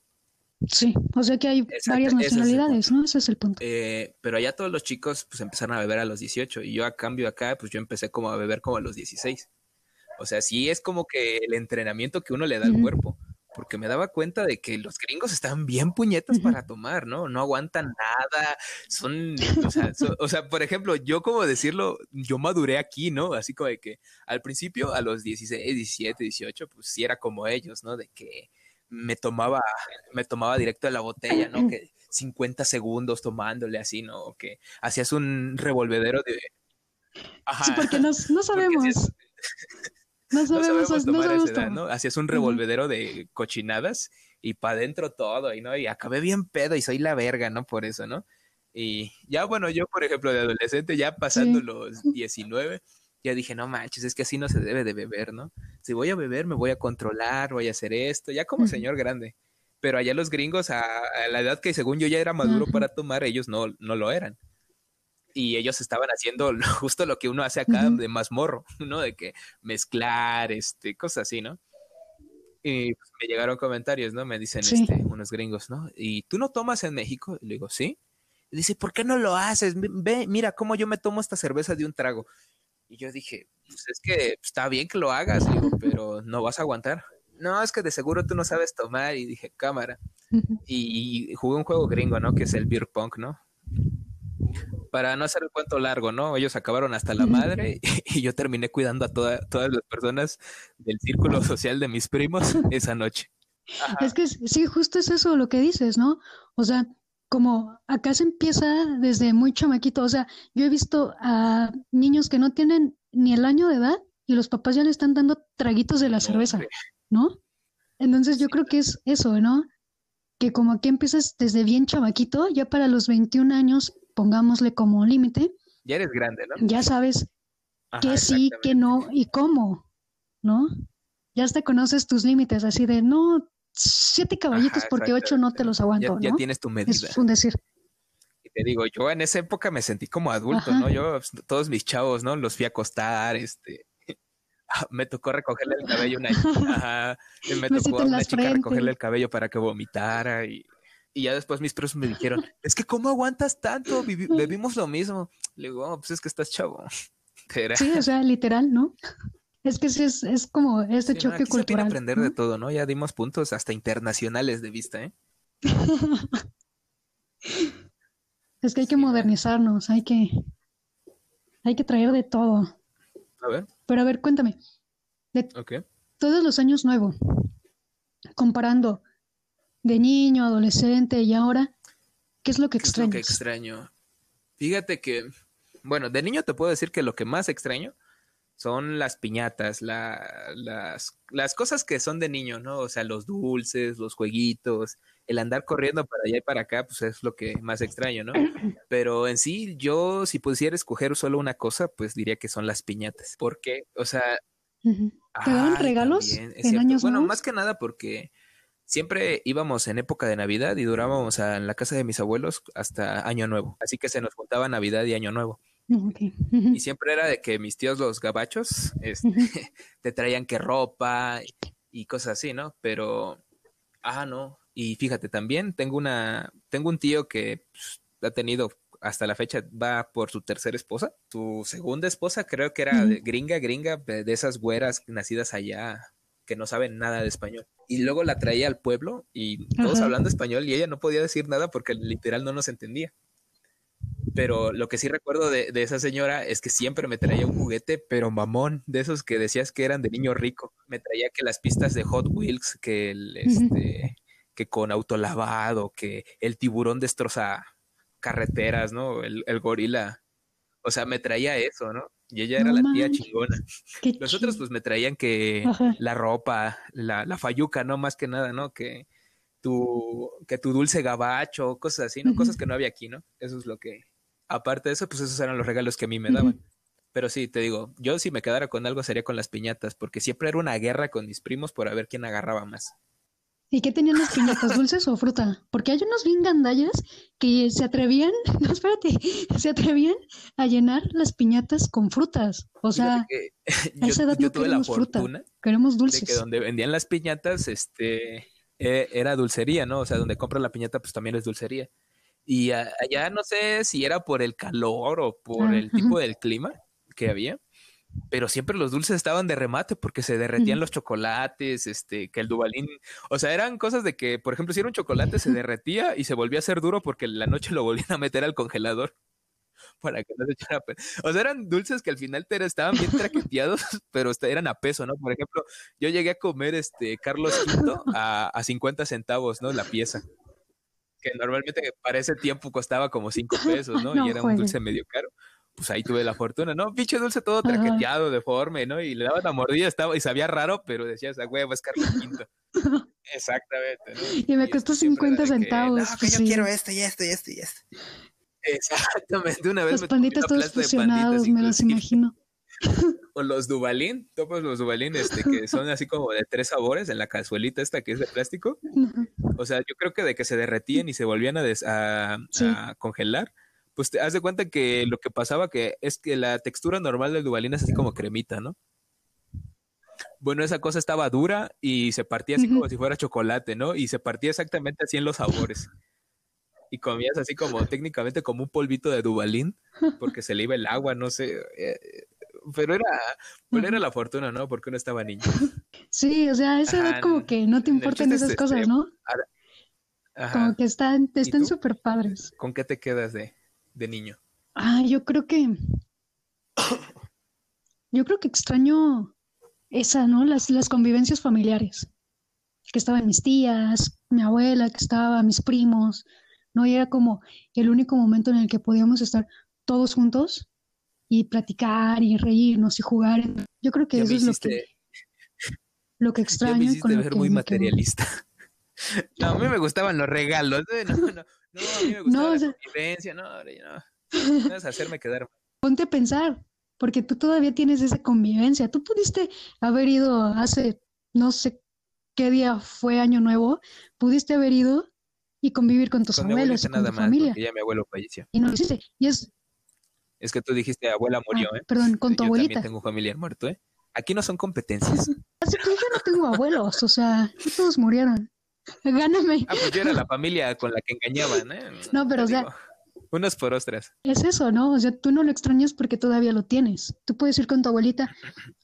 Sí, o sea que hay varias nacionalidades, ¿no? Ese es el punto. Eh, pero allá todos los chicos pues empezaron a beber a los 18 y yo a cambio acá pues yo empecé como a beber como a los 16. O sea, sí es como que el entrenamiento que uno le da al cuerpo porque me daba cuenta de que los gringos están bien puñetas para tomar, ¿no? No aguantan nada, son, o sea, o sea, por ejemplo, yo como decirlo, yo maduré aquí, ¿no? Así como de que al principio, a los 16, 17, 18, pues sí era como ellos, ¿no? De que me tomaba, me tomaba directo de la botella, ¿no? Que [clears throat] 50 segundos tomándole así, ¿no? Que hacías un revolvedero de... Ajá. Sí, porque no, [laughs] no sabemos. No sabemos, no ¿no? Hacías un revolvedero de cochinadas y para adentro todo, y no, y acabé bien pedo y soy la verga, ¿no? Por eso, ¿no? Y ya, bueno, yo, por ejemplo, de adolescente, ya pasando los 19, ya dije, no manches, es que así no se debe de beber, ¿no? Si voy a beber, me voy a controlar, voy a hacer esto, ya como señor grande. Pero allá los gringos, a, la edad que según yo ya era maduro para tomar, ellos no, no lo eran y ellos estaban haciendo [laughs] justo lo que uno hace acá de mazmorro, [laughs] ¿no? De que mezclar, este, cosas así, ¿no? Y pues, me llegaron comentarios, ¿no? Me dicen este, unos gringos, ¿no? ¿Y tú no tomas en México? Y le digo, sí. Y dice, ¿por qué no lo haces? Ve, mira cómo yo me tomo esta cerveza de un trago. Y yo dije, pues es que está bien que lo hagas, digo, [laughs] pero no vas a aguantar. No, es que de seguro tú no sabes tomar. Y dije, cámara. y, [laughs] y jugué un juego gringo, ¿no? Que es el beer pong, ¿no? para no hacer el cuento largo, ¿no? Ellos acabaron hasta la [laughs] madre y, yo terminé cuidando a todas las personas del círculo social de mis primos esa noche. Es que sí, justo es eso lo que dices, ¿no? O sea, como acá se empieza desde muy chamaquito, o sea, yo he visto a niños que no tienen ni el año de edad y los papás ya le están dando traguitos de la cerveza, ¿no? Entonces yo creo que es eso, ¿no? Que como aquí empiezas desde bien chamaquito, ya para los 21 años, pongámosle como límite. Ya eres grande, ¿no? Ya sabes qué sí, qué no y cómo, ¿no? Ya te conoces tus límites, así de, no, siete caballitos porque ocho no te los aguanto, ya, ¿no? Tienes tu medida. Es un decir. Y te digo, yo en esa época me sentí como adulto, ¿no? Yo, pues, todos mis chavos, ¿no? Los fui a acostar, este, [laughs] me tocó recogerle el cabello una, [laughs] ajá, me tocó a una chica recogerle el cabello para que vomitara y, y ya después mis perros me dijeron, [laughs] es que ¿cómo aguantas tanto? bebimos lo mismo. Le digo, oh, pues es que estás chavo. Sí, o sea, literal, ¿no? Es que sí, es, es como ese choque cultural. Se aprender de todo, ¿no? Ya dimos puntos hasta internacionales de vista, ¿eh? [laughs] es que hay que modernizarnos, hay que, hay que traer de todo. A ver. Pero a ver, cuéntame. De todos los años nuevo, comparando de niño, adolescente y ahora, ¿qué es lo que extrañas? ¿Qué extraño? Fíjate que, bueno, de niño te puedo decir que lo que más extraño son las piñatas, las, las cosas que son de niño, ¿no? O sea, los dulces, los jueguitos, el andar corriendo para allá y para acá, pues es lo que más extraño, ¿no? [clears throat] Pero en sí, yo si pudiera escoger solo una cosa, pues diría que son las piñatas. ¿Por qué? O sea... ¿Te daban regalos en años Bueno, más que nada porque siempre íbamos en época de Navidad y durábamos en la casa de mis abuelos hasta Año Nuevo. Así que se nos juntaba Navidad y Año Nuevo. [laughs] Y siempre era de que mis tíos los gabachos este, [laughs] te traían que ropa y cosas así, ¿no? Pero, ah, no. Y fíjate, también tengo una, tengo un tío que pues, ha tenido hasta la fecha, va por su tercera esposa. Su segunda esposa creo que era gringa, gringa, de esas güeras nacidas allá que no saben nada de español. Y luego la traía al pueblo y todos hablando español y ella no podía decir nada porque literal no nos entendía. Pero lo que sí recuerdo de, esa señora es que siempre me traía un juguete, pero mamón, de esos que decías que eran de niño rico. Me traía que las pistas de Hot Wheels, que el, este, que con autolavado, que el tiburón destroza carreteras, ¿no? El, gorila. O sea, me traía eso, ¿no? Y ella era la tía chingona. Los otros pues me traían que la ropa, la, la fayuca, ¿no? Más que nada, ¿no? Que tu, que tu dulce gabacho, cosas así, ¿no? Cosas que no había aquí, ¿no? Eso es lo que, aparte de eso, pues esos eran los regalos que a mí me daban. Pero sí, te digo, yo si me quedara con algo sería con las piñatas, porque siempre era una guerra con mis primos por a ver quién agarraba más. ¿Y qué tenían las piñatas, dulces o fruta? Porque hay unos bien gandallas que se atrevían, [laughs] no, espérate, se atrevían a llenar las piñatas con frutas. O sea, a [laughs] esa edad no queremos fruta, queremos dulces. De que donde vendían las piñatas, este, e, era dulcería, ¿no? O sea, donde compran la piñata, pues también es dulcería. Y allá no sé si era por el calor o por el tipo del clima que había, pero siempre los dulces estaban de remate porque se derretían los chocolates, este, que el Dubalín, o sea, eran cosas de que, por ejemplo, si era un chocolate se derretía y se volvía a hacer duro porque la noche lo volvían a meter al congelador [laughs] para que no se echara O sea, eran dulces que al final te estaban bien traqueteados, [laughs] pero eran a peso, ¿no? Por ejemplo, yo llegué a comer este Carlos V a, a 50 centavos, ¿no? La pieza que normalmente para ese tiempo costaba como cinco [laughs] pesos, ¿no? y era un dulce medio caro. Pues ahí tuve la fortuna, ¿no? Pinche dulce todo traqueteado, deforme, ¿no? Y le daba la mordida estaba, y sabía raro, pero decías, a huevo, es Carlos V. [laughs] Exactamente. ¿no? Y me costó 50 centavos. Que, no, que yo quiero esto y esto y esto y esto. [laughs] Exactamente, una vez los me panditas todos fusionados, me los imagino. [laughs] o los Dubalín, todos los Dubalín, este, que son así como de tres sabores en la cazuelita esta que es de plástico. O sea, yo creo que de que se derretían y se volvían a, congelar, pues te haz de cuenta que lo que pasaba que es que la textura normal del Dubalín es así como cremita, ¿no? Bueno, esa cosa estaba dura y se partía así como si fuera chocolate, ¿no? Y se partía exactamente así en los sabores. Y comías así como técnicamente como un polvito de Dubalín, porque se le iba el agua, no sé. Pero era, ¿cuál era la fortuna, no? Porque uno estaba niño. [laughs] Sí, o sea, eso era como que no te importan esas cosas, ¿no? Como que están, están súper padres. ¿Con qué te quedas de, de niño? Ah, yo creo que. Yo creo que extraño esa, ¿no? Las, las convivencias familiares. Que estaban mis tías, mi abuela, que estaba, mis primos, ¿no? Y era como el único momento en el que podíamos estar todos juntos y platicar y reírnos y jugar. Yo creo que Ya eso me es lo que, lo que [laughs] ya me extraño y hiciste con ver que muy me materialista. [laughs] No, a mí me gustaban los regalos. ¿eh? No, no, no, a mí me gustaba No, o la sea- convivencia. No, ya no. [laughs] No es hacerme quedar. Ponte a pensar, porque tú todavía tienes esa convivencia. Tú pudiste haber ido hace, no sé qué día fue Año Nuevo, pudiste haber ido y convivir con tus Con abuelos y con nada tu más, familia. ya mi abuelo falleció. Y no lo hiciste. Y es, Es que tú dijiste, abuela murió, ah, ¿eh? perdón, con tu Yo abuelita. también tengo un familiar muerto, ¿eh? Aquí no son competencias. [laughs] Así que yo no tengo abuelos, o sea, todos murieron. [laughs] Gáname. Ah, pues yo era la familia con la que engañaban, ¿eh? No, pero, o Te sea- digo, Unos por ostras. Es eso, ¿no? O sea, tú no lo extrañas porque todavía lo tienes. Tú puedes ir con tu abuelita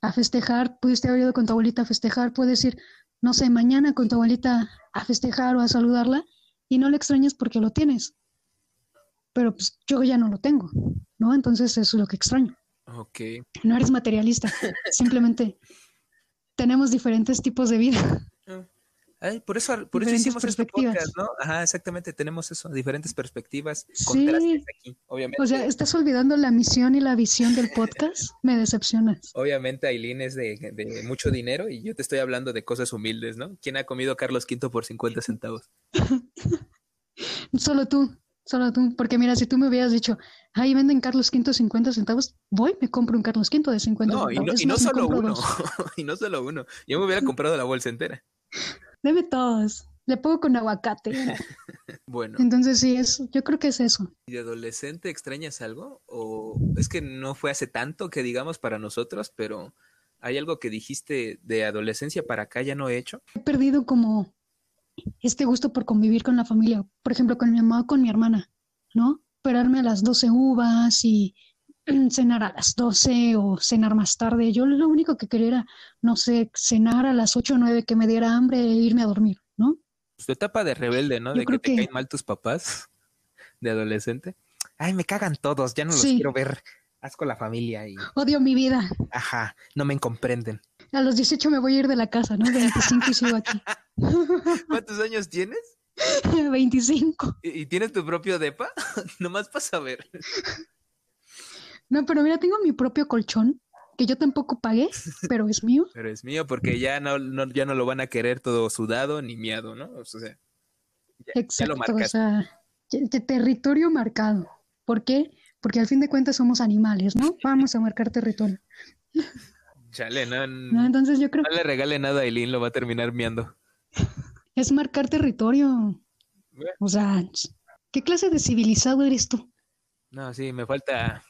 a festejar, pudiste haber ido con tu abuelita a festejar, puedes ir, no sé, mañana con tu abuelita a festejar o a saludarla y no lo extrañas porque lo tienes. Pero pues yo ya no lo tengo, ¿no? Entonces eso es lo que extraño. Ok. No eres materialista, [laughs] simplemente tenemos diferentes tipos de vida. Ay, por eso, por eso hicimos este podcast, ¿no? Ajá, exactamente, tenemos eso, diferentes perspectivas, Sí. contrastes aquí. Obviamente, O sea, estás olvidando la misión y la visión del podcast. [laughs] Me decepcionas. obviamente Aileen es de, de mucho dinero y yo te estoy hablando de cosas humildes, ¿no? ¿Quién ha comido Carlos V por 50 centavos? [laughs] Solo tú, solo tú. Porque mira, si tú me hubieras dicho, ahí venden Carlos V 50 centavos, voy, me compro un Carlos V de 50 No, y centavos. no, y no más, me solo uno, [laughs] y no solo uno. Yo me hubiera comprado la bolsa entera. Deme todos. Le pongo con aguacate. [laughs] Bueno, Entonces sí, es, yo creo que es eso. ¿y de adolescente extrañas algo? O es que no fue hace tanto que digamos para nosotros, pero hay algo que dijiste de adolescencia para acá ya no he hecho. He perdido como este gusto por convivir con la familia. Por ejemplo, con mi mamá o con mi hermana, ¿no? Esperarme a las 12 uvas y [clears throat] cenar a las 12 o cenar más tarde. Yo lo único que quería era, no sé, cenar a las 8 o 9 que me diera hambre e irme a dormir, ¿no? Tu etapa de rebelde, ¿no? Yo De que te que- caen mal tus papás [laughs] de adolescente. Ay, me cagan todos, ya no los Sí. quiero ver. Asco la familia y, Odio mi vida. ajá, no me comprenden. A los 18 me voy a ir de la casa, ¿no? 25 y sigo aquí. [laughs] ¿Cuántos años tienes? [laughs] 25. ¿Y, y tienes tu propio depa? [laughs] Nomás para saber. No, pero mira, tengo mi propio colchón, que yo tampoco pagué, pero es mío. Pero es mío porque ya no, no- ya no lo van a querer todo sudado ni miado, ¿no? O sea, ya, ya lo Exacto, o sea, te- te- territorio marcado. ¿Por qué? Porque al fin de cuentas somos animales, ¿no? Vamos a marcar territorio. Chale, no, ¿no? Entonces yo creo no le regale nada a Eileen, lo va a terminar miando. [laughs] es marcar territorio. O sea, ¿qué clase de civilizado eres tú? No, sí, me falta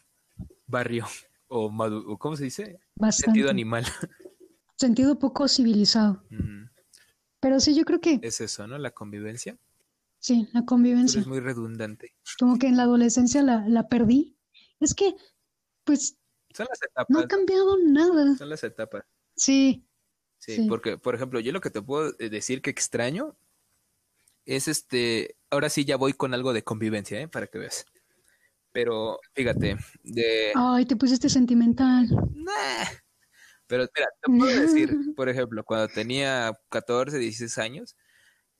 barrio o, madu- ¿cómo se dice? Bastante. Sentido animal. [laughs] Sentido poco civilizado. Mm, Pero sí, yo creo que es eso, ¿no? La convivencia. sí, la convivencia. eres muy redundante. Como que en la adolescencia la, la perdí. Es que, pues, Son las no ha etapas. cambiado nada. Son las etapas. Sí, Sí, Sí. porque, por ejemplo, yo lo que te puedo eh, decir que extraño es este, ahora sí ya voy con algo de convivencia, ¿eh? Para que veas. Pero fíjate, de... ay, te pusiste sentimental. Nah. Pero mira, te puedo [laughs] decir, por ejemplo, cuando tenía 14, 16 años,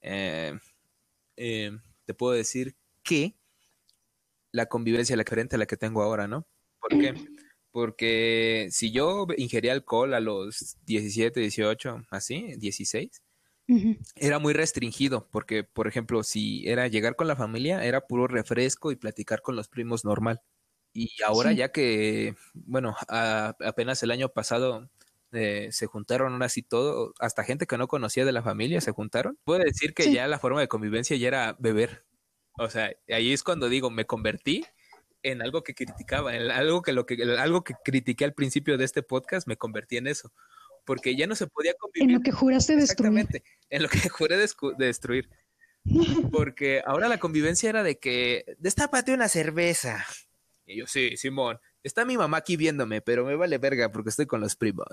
eh, eh, te puedo decir que la convivencia la diferente a la que tengo ahora, ¿no? ¿Por qué? Porque si yo ingería alcohol a los 17, 18, así, 16, Ujú. era muy restringido, porque, por ejemplo, si era llegar con la familia, era puro refresco y platicar con los primos normal. Y ahora Sí. ya que, bueno, a- apenas el año pasado eh, se juntaron ahora sí todo, hasta gente que no conocía de la familia se juntaron. Puedo decir que Sí. ya la forma de convivencia ya era beber. O sea, ahí es cuando digo, me convertí en algo que criticaba, en algo que lo que algo que critiqué al principio de este podcast, me convertí en eso, porque ya no se podía En convivir lo que juraste destruir. Exactamente, en lo que [laughs] juré destruir. Porque ahora la convivencia era de que, destápate una cerveza. Y yo, sí, Simón, está mi mamá aquí viéndome, pero me vale verga porque estoy con los primos.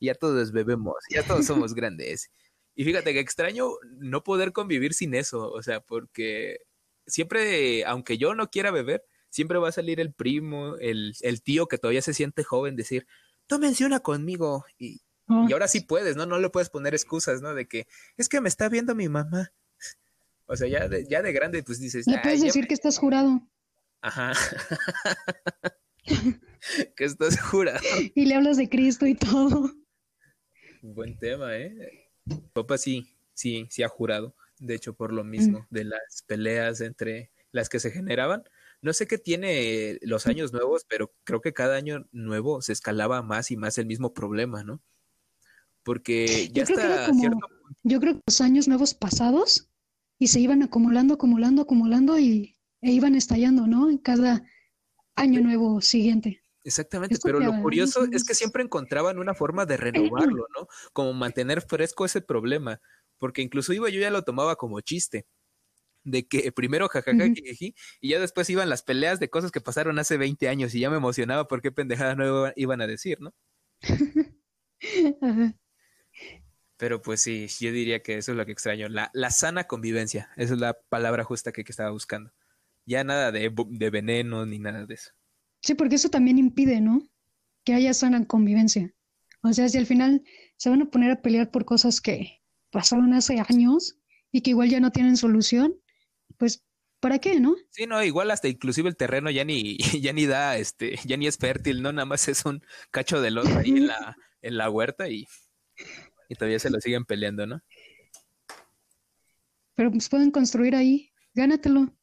Ya todos bebemos, ya todos somos [laughs] grandes. Y fíjate que extraño no poder convivir sin eso, o sea, porque siempre, aunque yo no quiera beber, siempre va a salir el primo, el, el tío que todavía se siente joven, decir, tómense una conmigo. Y, y ahora sí puedes, ¿no? No le puedes poner excusas, ¿no? De que es que me está viendo mi mamá. O sea, ya de, ya de grande, pues dices. Le puedes decir que estás jurado. Ajá. [laughs] que estás jurado. Y le hablas de Cristo y todo. Buen tema, ¿eh? Papá sí, sí, sí ha jurado. De hecho, por lo mismo, mm. de las peleas entre las que se generaban. No sé qué tiene los años nuevos, pero creo que cada año nuevo se escalaba más y más el mismo problema, ¿no? Porque ya está cierto... Yo creo que los años nuevos pasados y se iban acumulando, acumulando, acumulando y e iban estallando, ¿no? En cada año nuevo siguiente. Exactamente, pero lo curioso es que siempre encontraban una forma de renovarlo, ¿no? Como mantener fresco ese problema, porque incluso yo ya lo tomaba como chiste, de que primero jajaja y ya después iban las peleas de cosas que pasaron hace 20 años y ya me emocionaba por qué pendejadas no iban a decir, ¿no? [laughs] Pero pues sí, yo diría que eso es lo que extraño, la, la sana convivencia, esa es la palabra justa que, que estaba buscando. Ya nada de, de veneno ni nada de eso. Sí, porque eso también impide, ¿no? Que haya sana convivencia. O sea, si al final se van a poner a pelear por cosas que pasaron hace años y que igual ya no tienen solución, pues ¿para qué, no? Sí, no, igual hasta inclusive el terreno ya ni, [laughs] ya ni da, este, ya ni es fértil, ¿no? Nada más es un cacho de lodo ahí en [laughs] la, en la huerta y y todavía se lo siguen peleando, ¿no? Pero pues pueden construir ahí, gánatelo.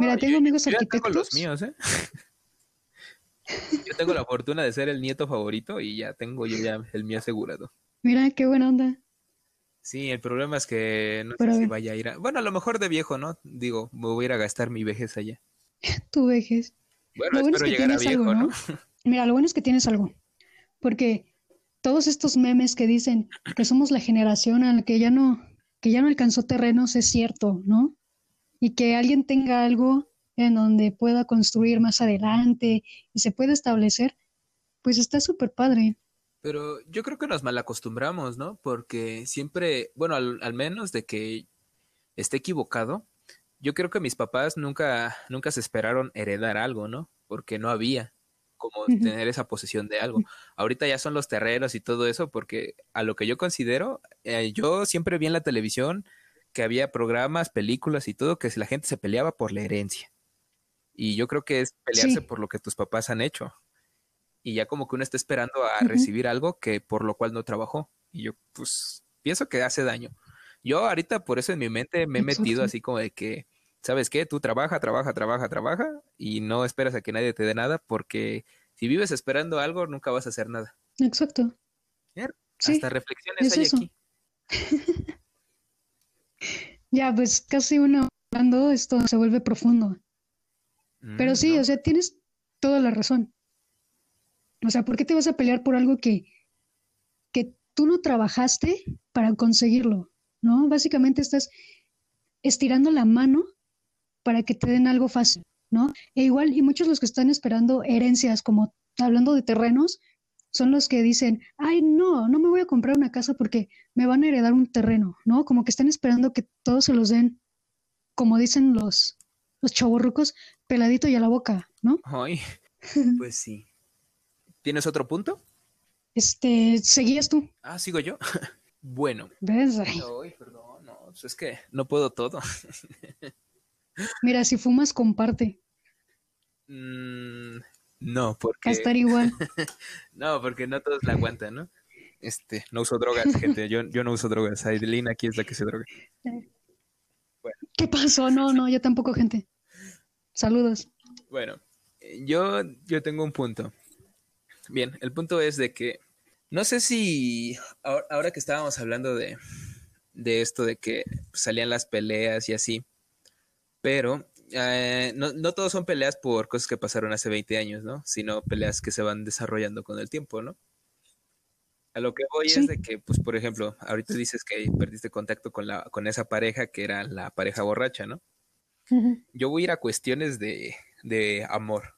Mira, tengo amigos yo arquitectos. Tengo los míos, ¿eh? [laughs] yo tengo la fortuna de ser el nieto favorito y ya tengo yo ya el mío asegurado. Mira, qué buena onda. Sí, el problema es que no sé si vaya a ir a... Bueno, a lo mejor de viejo, ¿no? Digo, me voy a ir a gastar mi vejez allá. [laughs] tu vejez. Bueno, espero llegar a viejo, ¿no? [laughs] Mira, lo bueno es que tienes algo. Porque todos estos memes que dicen que somos la generación a la que ya no, que ya no alcanzó terrenos es cierto, ¿no? Y que alguien tenga algo en donde pueda construir más adelante y se pueda establecer, pues está súper padre. Pero yo creo que nos malacostumbramos, ¿no? Porque siempre, bueno, al, al, menos de que esté equivocado, yo creo que mis papás nunca, nunca se esperaron heredar algo, ¿no? Porque no había como tener esa posesión de algo. Ahorita ya son los terrenos y todo eso, porque a lo que yo considero, eh, yo siempre vi en la televisión que había programas, películas y todo, que la gente se peleaba por la herencia. Y yo creo que es pelearse por lo que tus papás han hecho. Y ya como que uno está esperando a recibir algo que por lo cual no trabajó. Y yo, pues, pienso que hace daño. Yo ahorita por eso en mi mente me he metido así como de que ¿sabes qué? Tú trabaja, trabaja, trabaja, trabaja y no esperas a que nadie te dé nada porque si vives esperando algo nunca vas a hacer nada. Exacto. Hasta reflexiones hay aquí. [laughs] ya, pues casi uno hablando esto se vuelve profundo. Pero mm, sí, o sea, tienes toda la razón. O sea, ¿por qué te vas a pelear por algo que, que tú no trabajaste para conseguirlo? ¿No? Básicamente estás estirando la mano para que te den algo fácil, ¿no? E igual, y muchos los que están esperando herencias, como hablando de terrenos, son los que dicen, ay, no, no me voy a comprar una casa porque me van a heredar un terreno, ¿no? Como que están esperando que todos se los den, como dicen los, los chavorrucos, peladito y a la boca, ¿no? Ay, [laughs] pues sí. ¿Tienes otro punto? Este, ¿seguías tú? Ah, ¿sigo yo? [laughs] bueno. ¿Ves? Ay, perdón, no, pues es que no puedo todo. [laughs] Mira, si fumas, comparte. Mm, no, porque. A estar igual. [laughs] no, porque no todos la aguantan, ¿no? Este, no uso drogas, gente. Yo, yo no uso drogas. Aidelina aquí es la que se droga. ¿Qué pasó? No, no, yo tampoco, gente. Saludos. Bueno, yo, yo tengo un punto. Bien, el punto es de que no sé si ahora, que estábamos hablando de, de esto de que salían las peleas y así, pero eh, no, no todos son peleas por cosas que pasaron hace 20 años, ¿no? Sino peleas que se van desarrollando con el tiempo, ¿no? A lo que voy es de que, pues, por ejemplo, ahorita dices que perdiste contacto con, la, con esa pareja que era la pareja borracha, ¿no? Yo voy a ir a cuestiones de, de amor,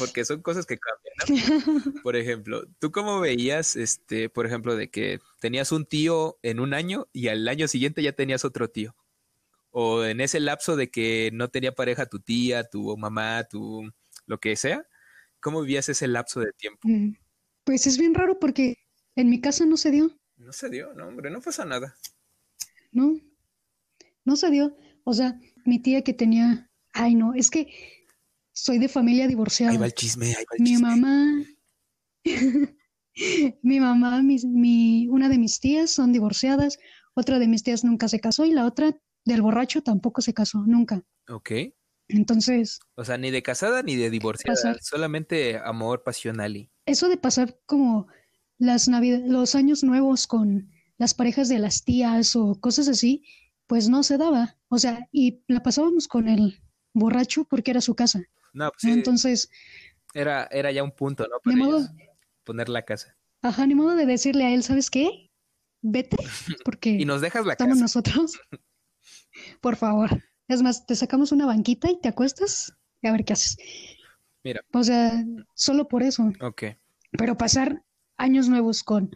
porque son cosas que cambian, ¿no? [laughs] Por ejemplo, ¿tú cómo veías, este, por ejemplo, de que tenías un tío en un año y al año siguiente ya tenías otro tío? o en ese lapso de que no tenía pareja tu tía, tu mamá, tu lo que sea, ¿cómo vivías ese lapso de tiempo? Mm, Pues es bien raro porque en mi casa no se dio, No se dio, no, hombre, no pasa nada. ¿no? No se dio. O sea, mi tía que tenía, ay no, es que soy de familia divorciada. Ahí va el chisme, ahí va el Mi chisme. mamá, [laughs] mi mamá, mi, una de mis tías son divorciadas, otra de mis tías nunca se casó y la otra del borracho tampoco se casó, nunca. Ok. Entonces, O sea, ni de casada ni de divorciada, Pasar. solamente amor pasional y... eso de pasar como las navidad, los años nuevos con las parejas de las tías o cosas así, pues no se daba. O sea, y la pasábamos con el borracho porque era su casa. No, pues sí, Entonces, era, era ya un punto, ¿no? Para modo. poner la casa. ajá, ni modo de decirle a él, ¿sabes qué? Vete, [laughs] porque Y nos dejas la estamos casa. nosotros. [laughs] Por favor. Es más, te sacamos una banquita y te acuestas y a ver qué haces. Mira. O sea, solo por eso. Ok. Pero pasar años nuevos con,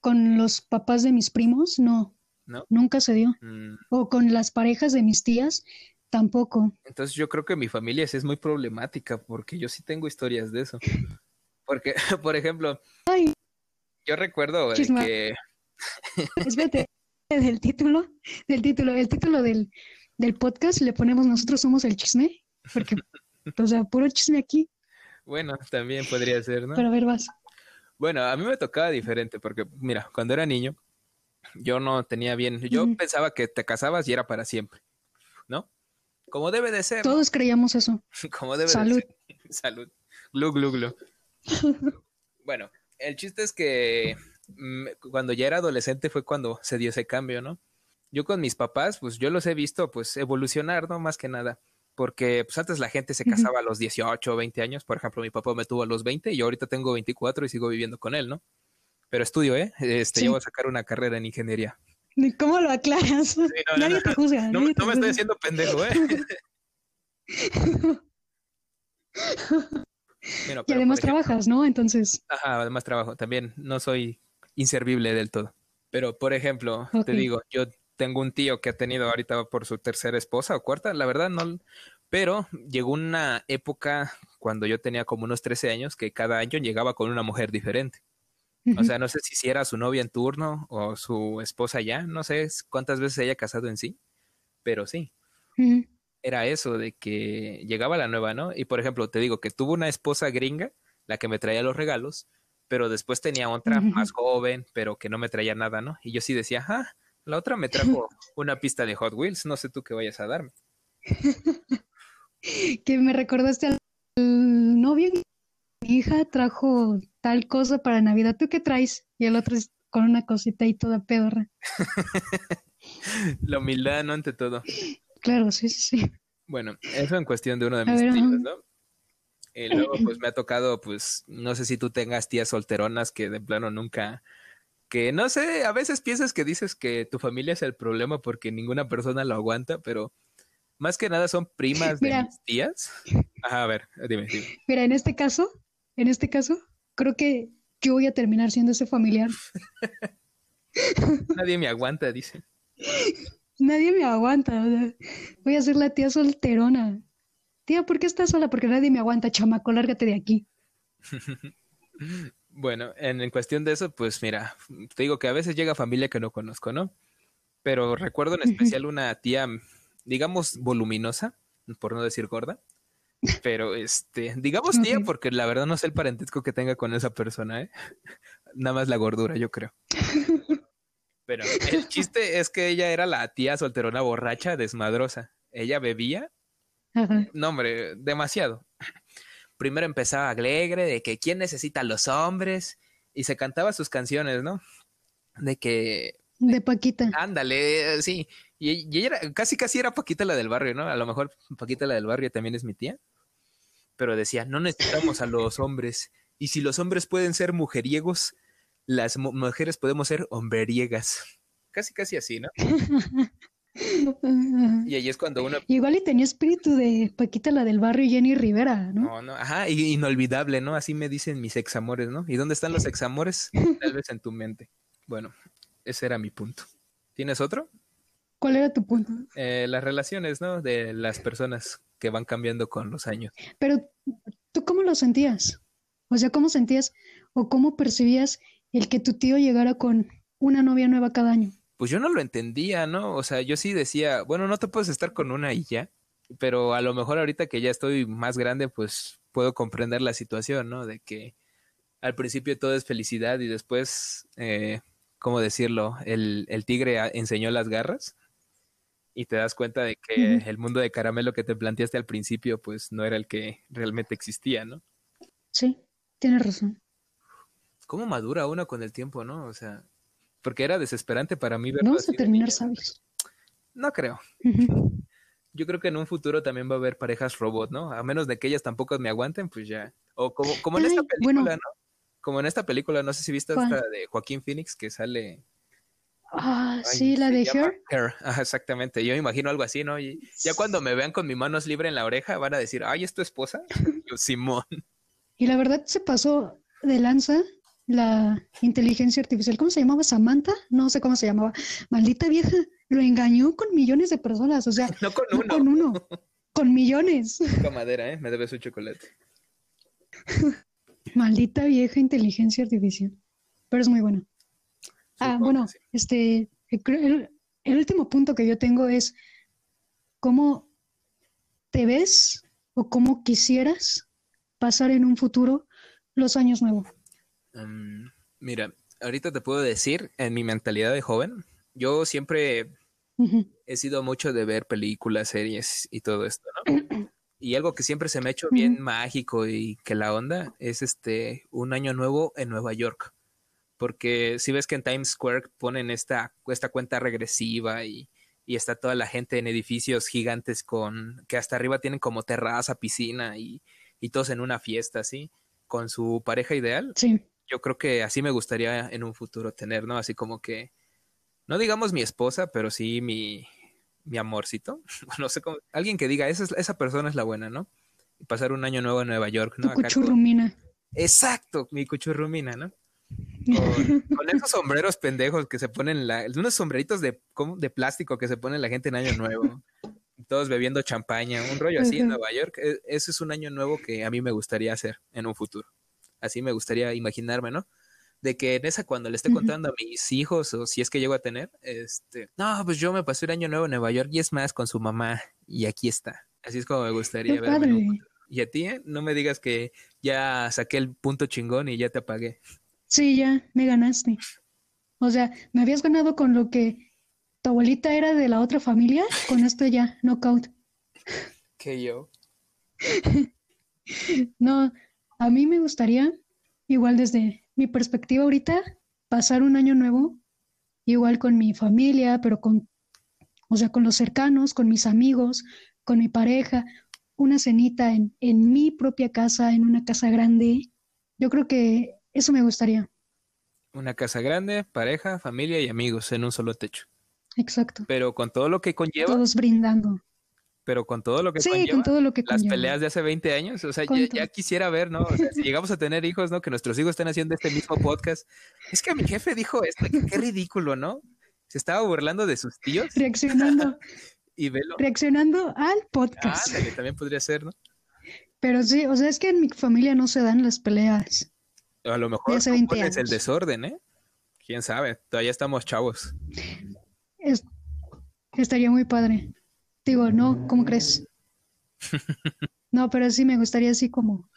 con los papás de mis primos, no. ¿No? Nunca se dio. Mm, O con las parejas de mis tías, tampoco. Entonces yo creo que mi familia sí es muy problemática porque yo sí tengo historias de eso. Porque, [laughs] por ejemplo, Ay, yo recuerdo Chisma. que... [laughs] espérate, del título, del título, el título del, del podcast le ponemos nosotros somos el chisme, porque, [laughs] o sea, puro chisme aquí, Bueno, también podría ser, ¿no? pero a ver, vas. Bueno, a mí me tocaba diferente porque, mira, cuando era niño, yo no tenía bien, yo pensaba que te casabas y era para siempre, ¿no? Como debe de ser, Todos creíamos eso. [laughs] como debe Salud. de ser. [laughs] Salud. Glu, glu, glu. [laughs] Bueno, el chiste es que mm, cuando ya era adolescente fue cuando se dio ese cambio, ¿no? Yo con mis papás, pues yo los he visto pues evolucionar, ¿no? Más que nada. Porque pues antes la gente se casaba a los 18 o 20 años. Por ejemplo, mi papá me tuvo a los 20 y yo ahorita tengo 24 y sigo viviendo con él, ¿no? Pero estudio, ¿eh? Este, Sí. yo voy a sacar una carrera en ingeniería. ¿Cómo lo aclaras? no, Nadie no, te juzga. No, nadie me- te no me estoy haciendo pendejo, ¿eh? [laughs] Y además ejemplo, trabajas, ¿no? Entonces, Ajá, además trabajo. También no soy inservible del todo. Pero, por ejemplo, te digo, yo tengo un tío que ha tenido ahorita por su tercera esposa o cuarta, la verdad no. Pero llegó una época cuando yo tenía como unos 13 años que cada año llegaba con una mujer diferente. O sea, no sé si era su novia en turno o su esposa ya, no sé cuántas veces se haya casado en sí, pero sí era eso de que llegaba la nueva, ¿no? Y por ejemplo, te digo que tuvo una esposa gringa, la que me traía los regalos, pero después tenía otra más joven, pero que no me traía nada, ¿no? Y yo sí decía, ah, la otra me trajo [laughs] una pista de Hot Wheels, no sé tú qué vayas a darme. [laughs] que me recordaste al al novio. Mi hija trajo tal cosa para Navidad. ¿Tú qué traes? Y el otro es con una cosita y toda pedorra. [laughs] La humildad, ¿no? Ante todo. Claro, sí, sí, sí. Bueno, eso en cuestión de uno de mis ver, tíos. ¿no? Y luego, pues me ha tocado, pues, no sé si tú tengas tías solteronas que de plano nunca, que no sé, a veces piensas que dices que tu familia es el problema porque ninguna persona lo aguanta, pero más que nada son primas de [laughs] Mira. mis tías. Ajá, a ver, dime, dime. Mira, en este caso, en este caso, creo que yo voy a terminar siendo ese familiar. [laughs] Nadie me aguanta, dice. Nadie me aguanta. o sea, voy a ser la tía solterona. Tía, ¿por qué estás sola? Porque nadie me aguanta, chamaco, lárgate de aquí. [laughs] Bueno, en, en cuestión de eso, pues mira, te digo que a veces llega familia que no conozco, ¿no? Pero recuerdo en especial una tía, digamos, voluminosa, por no decir gorda, pero este, digamos tía porque la verdad no sé el parentesco que tenga con esa persona, ¿eh? [laughs] Nada más la gordura, yo creo. Pero el chiste es que ella era la tía solterona borracha, desmadrosa. Ella bebía Ajá. no, hombre, demasiado. Primero empezaba alegre de que quién necesita a los hombres y se cantaba sus canciones, ¿no? De que, De Paquita. ándale, sí. Y, y ella era, casi casi era Paquita la del barrio, ¿no? A lo mejor Paquita la del barrio también es mi tía. Pero decía, no necesitamos a los hombres. Y si los hombres pueden ser mujeriegos, las mu- mujeres podemos ser hombreriegas. Casi casi así, ¿no? [laughs] Y ahí es cuando uno Igual y tenía espíritu de Paquita, la del barrio Jenny Rivera, ¿no? No, no, ajá, y- inolvidable, ¿no? Así me dicen mis examores, ¿no? ¿Y dónde están los examores? [laughs] Tal vez en tu mente. Bueno, ese era mi punto. ¿Tienes otro? ¿Cuál era tu punto? Eh, las relaciones, ¿no? De las personas que van cambiando con los años. Pero, ¿tú cómo lo sentías? O sea, ¿cómo sentías o cómo percibías el que tu tío llegara con una novia nueva cada año? Pues yo no lo entendía, ¿no? O sea, yo sí decía, bueno, no te puedes estar con una y ya, pero a lo mejor ahorita que ya estoy más grande, pues puedo comprender la situación, ¿no? De que al principio todo es felicidad y después, eh, ¿cómo decirlo? El, el tigre enseñó las garras y te das cuenta de que el mundo de caramelo que te planteaste al principio, pues no era el que realmente existía, ¿no? Sí, tienes razón. ¿Cómo madura uno con el tiempo, no? O sea, porque era desesperante para mí verlo. Vamos a terminar sabios. No creo. [laughs] Yo creo que en un futuro también va a haber parejas robot, ¿no? A menos de que ellas tampoco me aguanten, pues ya. O como, como en esta película, ¿no? Como en esta película, no sé si viste esta de Joaquín Phoenix que sale Ah, sí, la de Her. [laughs] exactamente. Yo me imagino algo así, ¿no? Y ya cuando me vean con mis manos libres en la oreja, van a decir, ay, ¿es tu esposa? [laughs] Yo, Simón. Y la verdad se pasó de lanza la inteligencia artificial. ¿Cómo se llamaba? ¿Samantha? No sé cómo se llamaba. Maldita vieja. Lo engañó con millones de personas. O sea, [laughs] no con uno. con uno. Con millones. Con madera, ¿eh? Me debes un chocolate. Maldita vieja inteligencia artificial. Pero es muy buena. Ah, bueno, este, el, último punto que yo tengo es cómo te ves o cómo quisieras pasar en un futuro los años nuevos. Mm, mira, ahorita te puedo decir, en mi mentalidad de joven, yo siempre he sido mucho de ver películas, series y todo esto, ¿no? [clears throat] y algo que siempre se me ha hecho bien mágico y que la onda es este un año nuevo en Nueva York porque si ves que en Times Square ponen esta, esta cuenta regresiva y, está toda la gente en edificios gigantes con que hasta arriba tienen como terraza, piscina y, todos en una fiesta, así, con su pareja ideal. Sí. Yo creo que así me gustaría en un futuro tener, ¿no? Así como que, no digamos mi esposa, pero sí mi, mi amorcito. [laughs] no sé cómo, alguien que diga, esa, esa persona es la buena, ¿no? Y pasar un año nuevo en Nueva York, ¿no? Tu cuchurrumina. Exacto, mi cuchurrumina, ¿no? [laughs] Con, esos sombreros pendejos que se ponen, la, unos sombreritos de, de plástico que se pone la gente en Año Nuevo. Todos bebiendo champaña, un rollo así en Nueva York. E, ese es un año nuevo que a mí me gustaría hacer en un futuro. Así me gustaría imaginarme, ¿no? De que en esa, cuando le esté contando a mis hijos, o si es que llego a tener, este, no, pues yo me pasé el año nuevo en Nueva York y es más con su mamá, y aquí está. Así es como me gustaría verme. Y a ti, ¿eh? no me digas que ya saqué el punto chingón y ya te apagué. Sí, ya, me ganaste. O sea, me habías ganado con lo que tu abuelita era de la otra familia, con esto ya, knockout. Que yo. [laughs] no, a mí me gustaría, igual desde mi perspectiva ahorita, pasar un año nuevo, igual con mi familia, pero con, o sea, con los cercanos, con mis amigos, con mi pareja, una cenita en, en mi propia casa, en una casa grande. Yo creo que eso me gustaría. Una casa grande, pareja, familia y amigos en un solo techo. Exacto. Pero con todo lo que conlleva. Todos brindando. Pero con todo lo que sí, con todo lo que Las peleas de hace 20 años, o sea, ya, quisiera ver, ¿no? O sea, si llegamos a tener hijos, ¿no? Que nuestros hijos estén haciendo este mismo podcast. Es que mi jefe dijo esto, qué ridículo, ¿no? Se estaba burlando de sus tíos. Reaccionando. [laughs] y velo. Reaccionando al podcast. Ah, también podría ser, ¿no? Pero sí, o sea, es que en mi familia no se dan las peleas. A lo mejor es el desorden, ¿eh? Quién sabe, todavía estamos chavos. estaría muy padre. Digo, no, ¿cómo crees? [laughs] no, pero sí me gustaría así como,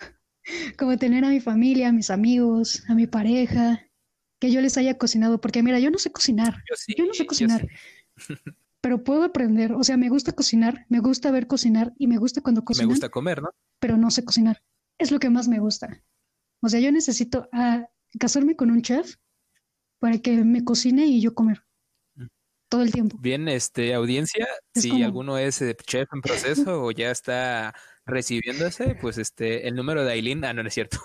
como tener a mi familia, a mis amigos, a mi pareja, que yo les haya cocinado, porque mira, yo no sé cocinar. Yo, no sé cocinar. [laughs] pero puedo aprender, o sea, me gusta cocinar, me gusta ver cocinar y me gusta cuando cocino. Me gusta comer, ¿no? Pero no sé cocinar. Es lo que más me gusta. O sea, yo necesito ah, casarme con un chef para que me cocine y yo comer mm. todo el tiempo. Bien, este, audiencia, si alguno es eh, chef en proceso o ya está recibiéndose, pues este, el número de Aileen, ah, no, no es cierto.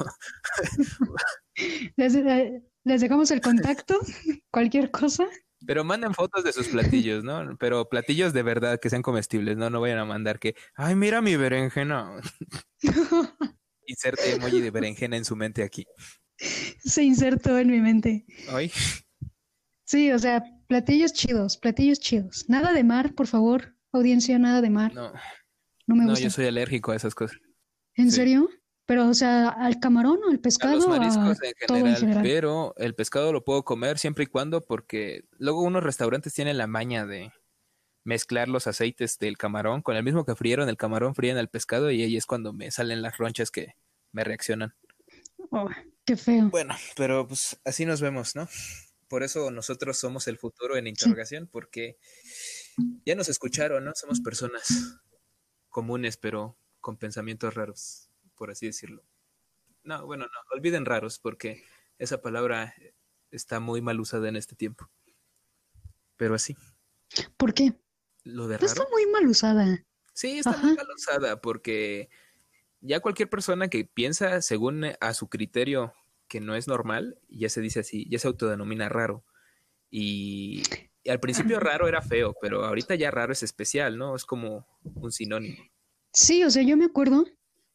Eh, les, dejamos el contacto, [laughs] cualquier cosa. Pero manden fotos de sus platillos, ¿no? Pero platillos de verdad que sean comestibles, ¿no? No vayan a mandar que, ay, mira mi berenjena. [laughs] Inserte emoji de berenjena en su mente aquí. Se insertó en mi mente. ¿Ay? Sí, o sea, platillos chidos, platillos chidos. Nada de mar, por favor, audiencia, nada de mar. No, No me no, gusta. yo soy alérgico a esas cosas. ¿En sí. serio? Pero, o sea, al camarón o al A pescado, los a mariscos en todo en general, general. pero el pescado lo puedo comer siempre y cuando porque luego unos restaurantes tienen la maña de mezclar los aceites del camarón con el mismo que frieron el camarón, fríen el pescado y ahí es cuando me salen las ronchas que me reaccionan. Oh, qué feo. Bueno, pero pues así nos vemos, ¿no? Por eso nosotros somos el futuro en interrogación, porque ya nos escucharon, ¿no? Somos personas comunes, pero con pensamientos raros, por así decirlo. No, bueno, no, olviden raros, porque esa palabra está muy mal usada en este tiempo. Pero así, ¿Por qué? Lo de No está raro. muy mal usada. Sí, está Ajá. muy mal usada, porque ya cualquier persona que piensa según eh, a su criterio que no es normal, ya se dice así, ya se autodenomina raro. Y, y al principio raro era feo, pero ahorita ya raro es especial, ¿no? Es como un sinónimo. Sí, o sea, yo me acuerdo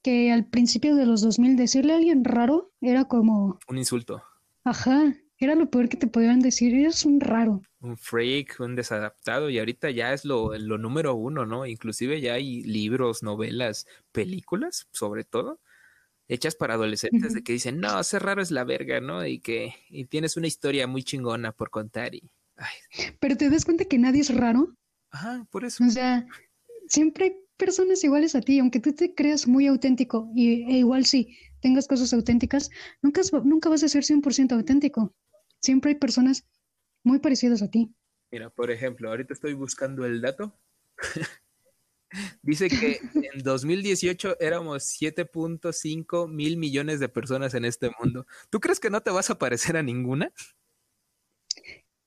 que al principio de los 2000 decirle a alguien raro era como, Un insulto, ajá, era lo peor que te podían decir, eres un raro. un freak, un desadaptado, y ahorita ya es lo, lo número uno, ¿no? Inclusive ya hay libros, novelas, películas, sobre todo, hechas para adolescentes de que dicen, no, ser raro es la verga, ¿no? Y que y tienes una historia muy chingona por contar y... Ay, Pero te das cuenta que nadie es raro. ajá, por eso. O sea, siempre hay personas iguales a ti, aunque tú te creas muy auténtico y, e igual si tengas cosas auténticas, nunca, nunca vas a ser 100% auténtico. Siempre hay personas muy parecidas a ti. Mira, por ejemplo, ahorita estoy buscando el dato. [laughs] Dice que en 2018 éramos 7.5 mil millones de personas en este mundo. ¿Tú crees que no te vas a parecer a ninguna?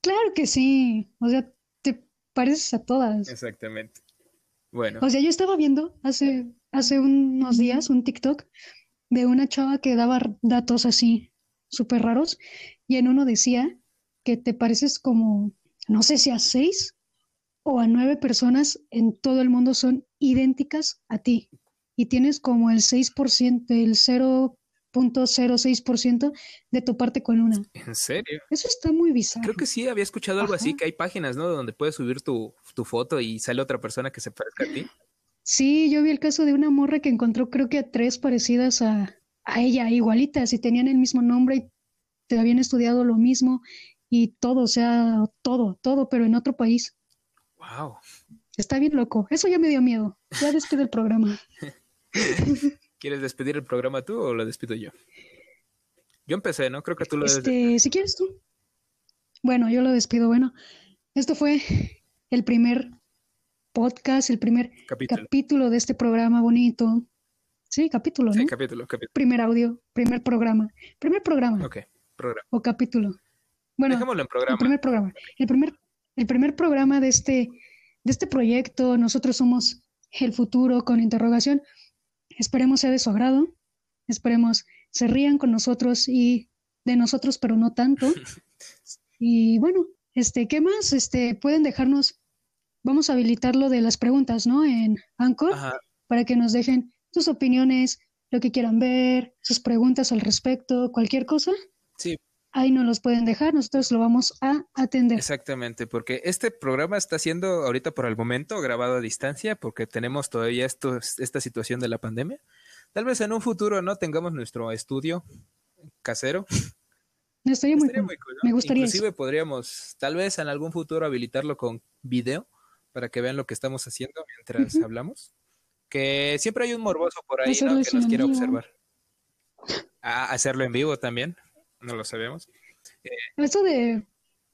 Claro que sí, o sea, te pareces a todas. Exactamente. Bueno, O sea, yo estaba viendo hace, hace unos días un TikTok de una chava que daba datos así súper raros y en uno decía que te pareces como, no sé si a seis o a nueve personas en todo el mundo son idénticas a ti y tienes como el 6%, el 0.06% de toparte con una. ¿en serio? Eso está muy bizarro. Creo que sí, había escuchado algo así, que hay páginas, ¿no? Donde puedes subir tu, tu foto y sale otra persona que se parezca a ti. Sí, yo vi el caso de una morra que encontró creo que a tres parecidas a, a ella, igualitas, y tenían el mismo nombre y te habían estudiado lo mismo y todo, o sea, todo, todo, pero en otro país. Wow. Está bien loco. Eso ya me dio miedo. Ya despide el programa. [laughs] ¿Quieres despedir el programa tú o lo despido yo? Yo empecé, ¿no? Creo que tú lo Este, si quieres tú. Bueno, yo lo despido. Bueno, esto fue el primer podcast, el primer capítulo. capítulo de este programa bonito. Sí, capítulo, Sí, ¿no? capítulo, capítulo. Primer audio, primer programa. Primer programa Ok, programa. o capítulo. Bueno, Dejémoslo en el programa. primer programa. El primer, el primer programa de este, de este proyecto. Nosotros somos el futuro con interrogación. Esperemos sea de su agrado. Esperemos se rían con nosotros y de nosotros, pero no tanto. [laughs] Y bueno, este, ¿qué más? Este, pueden dejarnos, vamos a habilitar lo de las preguntas, ¿no? En Anchor, Ajá. para que nos dejen sus opiniones, lo que quieran ver, sus preguntas al respecto, cualquier cosa. Sí, Ahí nos los pueden dejar, nosotros lo vamos a atender. exactamente, porque este programa está siendo ahorita por el momento grabado a distancia porque tenemos todavía esto, esta situación de la pandemia. Tal vez en un futuro no tengamos nuestro estudio casero. Estaría muy Estaría cool. muy cool, ¿no? Me gustaría Inclusive podríamos, tal vez en algún futuro, habilitarlo con video para que vean lo que estamos haciendo mientras hablamos. Que siempre hay un morboso por ahí, ¿no? Que nos quiera observar. Ah, hacerlo en vivo también. No lo sabemos. Esto de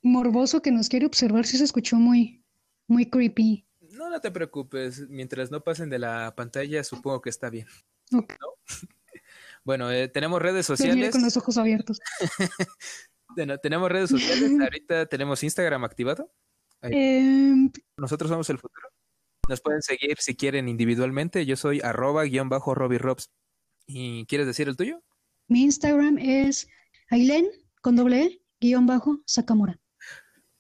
morboso que nos quiere observar sí se escuchó muy, muy creepy. No, no te preocupes. Mientras no pasen de la pantalla, supongo que está bien. Ok. [laughs] Bueno, eh, tenemos redes sociales. con los ojos abiertos. [laughs] Bueno, tenemos redes sociales. [laughs] Ahorita tenemos Instagram activado. Em, Nosotros somos el futuro. Nos pueden seguir si quieren individualmente. Yo soy arroba guion bajo Robbie Robs. ¿Y quieres decir el tuyo? mi Instagram es Ailen con doble E, guion bajo Sakamura.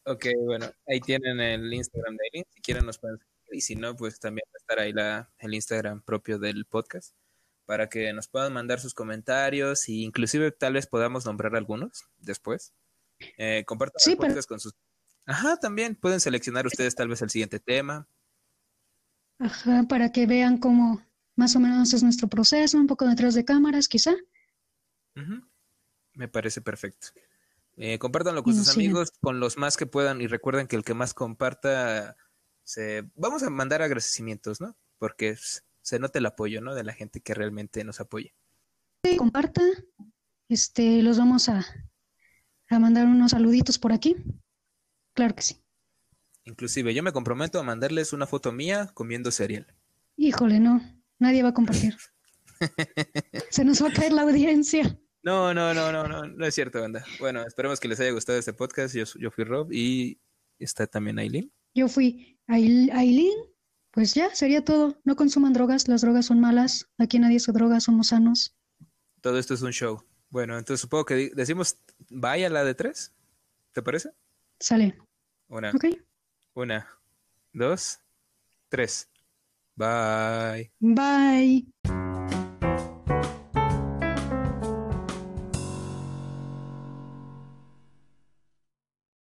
Ok, bueno, ahí tienen el Instagram de Aileen. Si quieren nos pueden seguir. Y si no, pues también va a estar ahí la, el Instagram propio del podcast para que nos puedan mandar sus comentarios e inclusive tal vez podamos nombrar algunos después. Eh, compartan Sí, el pero- podcast con sus Ajá, también pueden seleccionar ustedes tal vez el siguiente tema. Ajá, para que vean cómo más o menos es nuestro proceso, un poco detrás de cámaras, quizá. Me parece perfecto. Eh, compártanlo con sus amigos, con los más que puedan y recuerden que el que más comparta, se... vamos a mandar agradecimientos, ¿no? Porque se nota el apoyo, ¿no? De la gente que realmente nos apoya. Sí, comparta. Este, los vamos a, a mandar unos saluditos por aquí. Claro que sí. Inclusive yo me comprometo a mandarles una foto mía comiendo cereal. Híjole, no. Nadie va a compartir. [laughs] Se nos va a caer la audiencia. No, no, no, no, no, no es cierto, banda. Bueno, esperemos que les haya gustado este podcast. Yo, yo fui Rob y está también Aileen. Yo fui Aileen. Pues ya, sería todo. No consuman drogas, las drogas son malas. Aquí nadie se droga, somos sanos. Todo esto es un show. Bueno, entonces supongo que decimos vaya la de tres. ¿Te parece? Sale. Una. Ok. Una, dos, tres. Bye. Bye.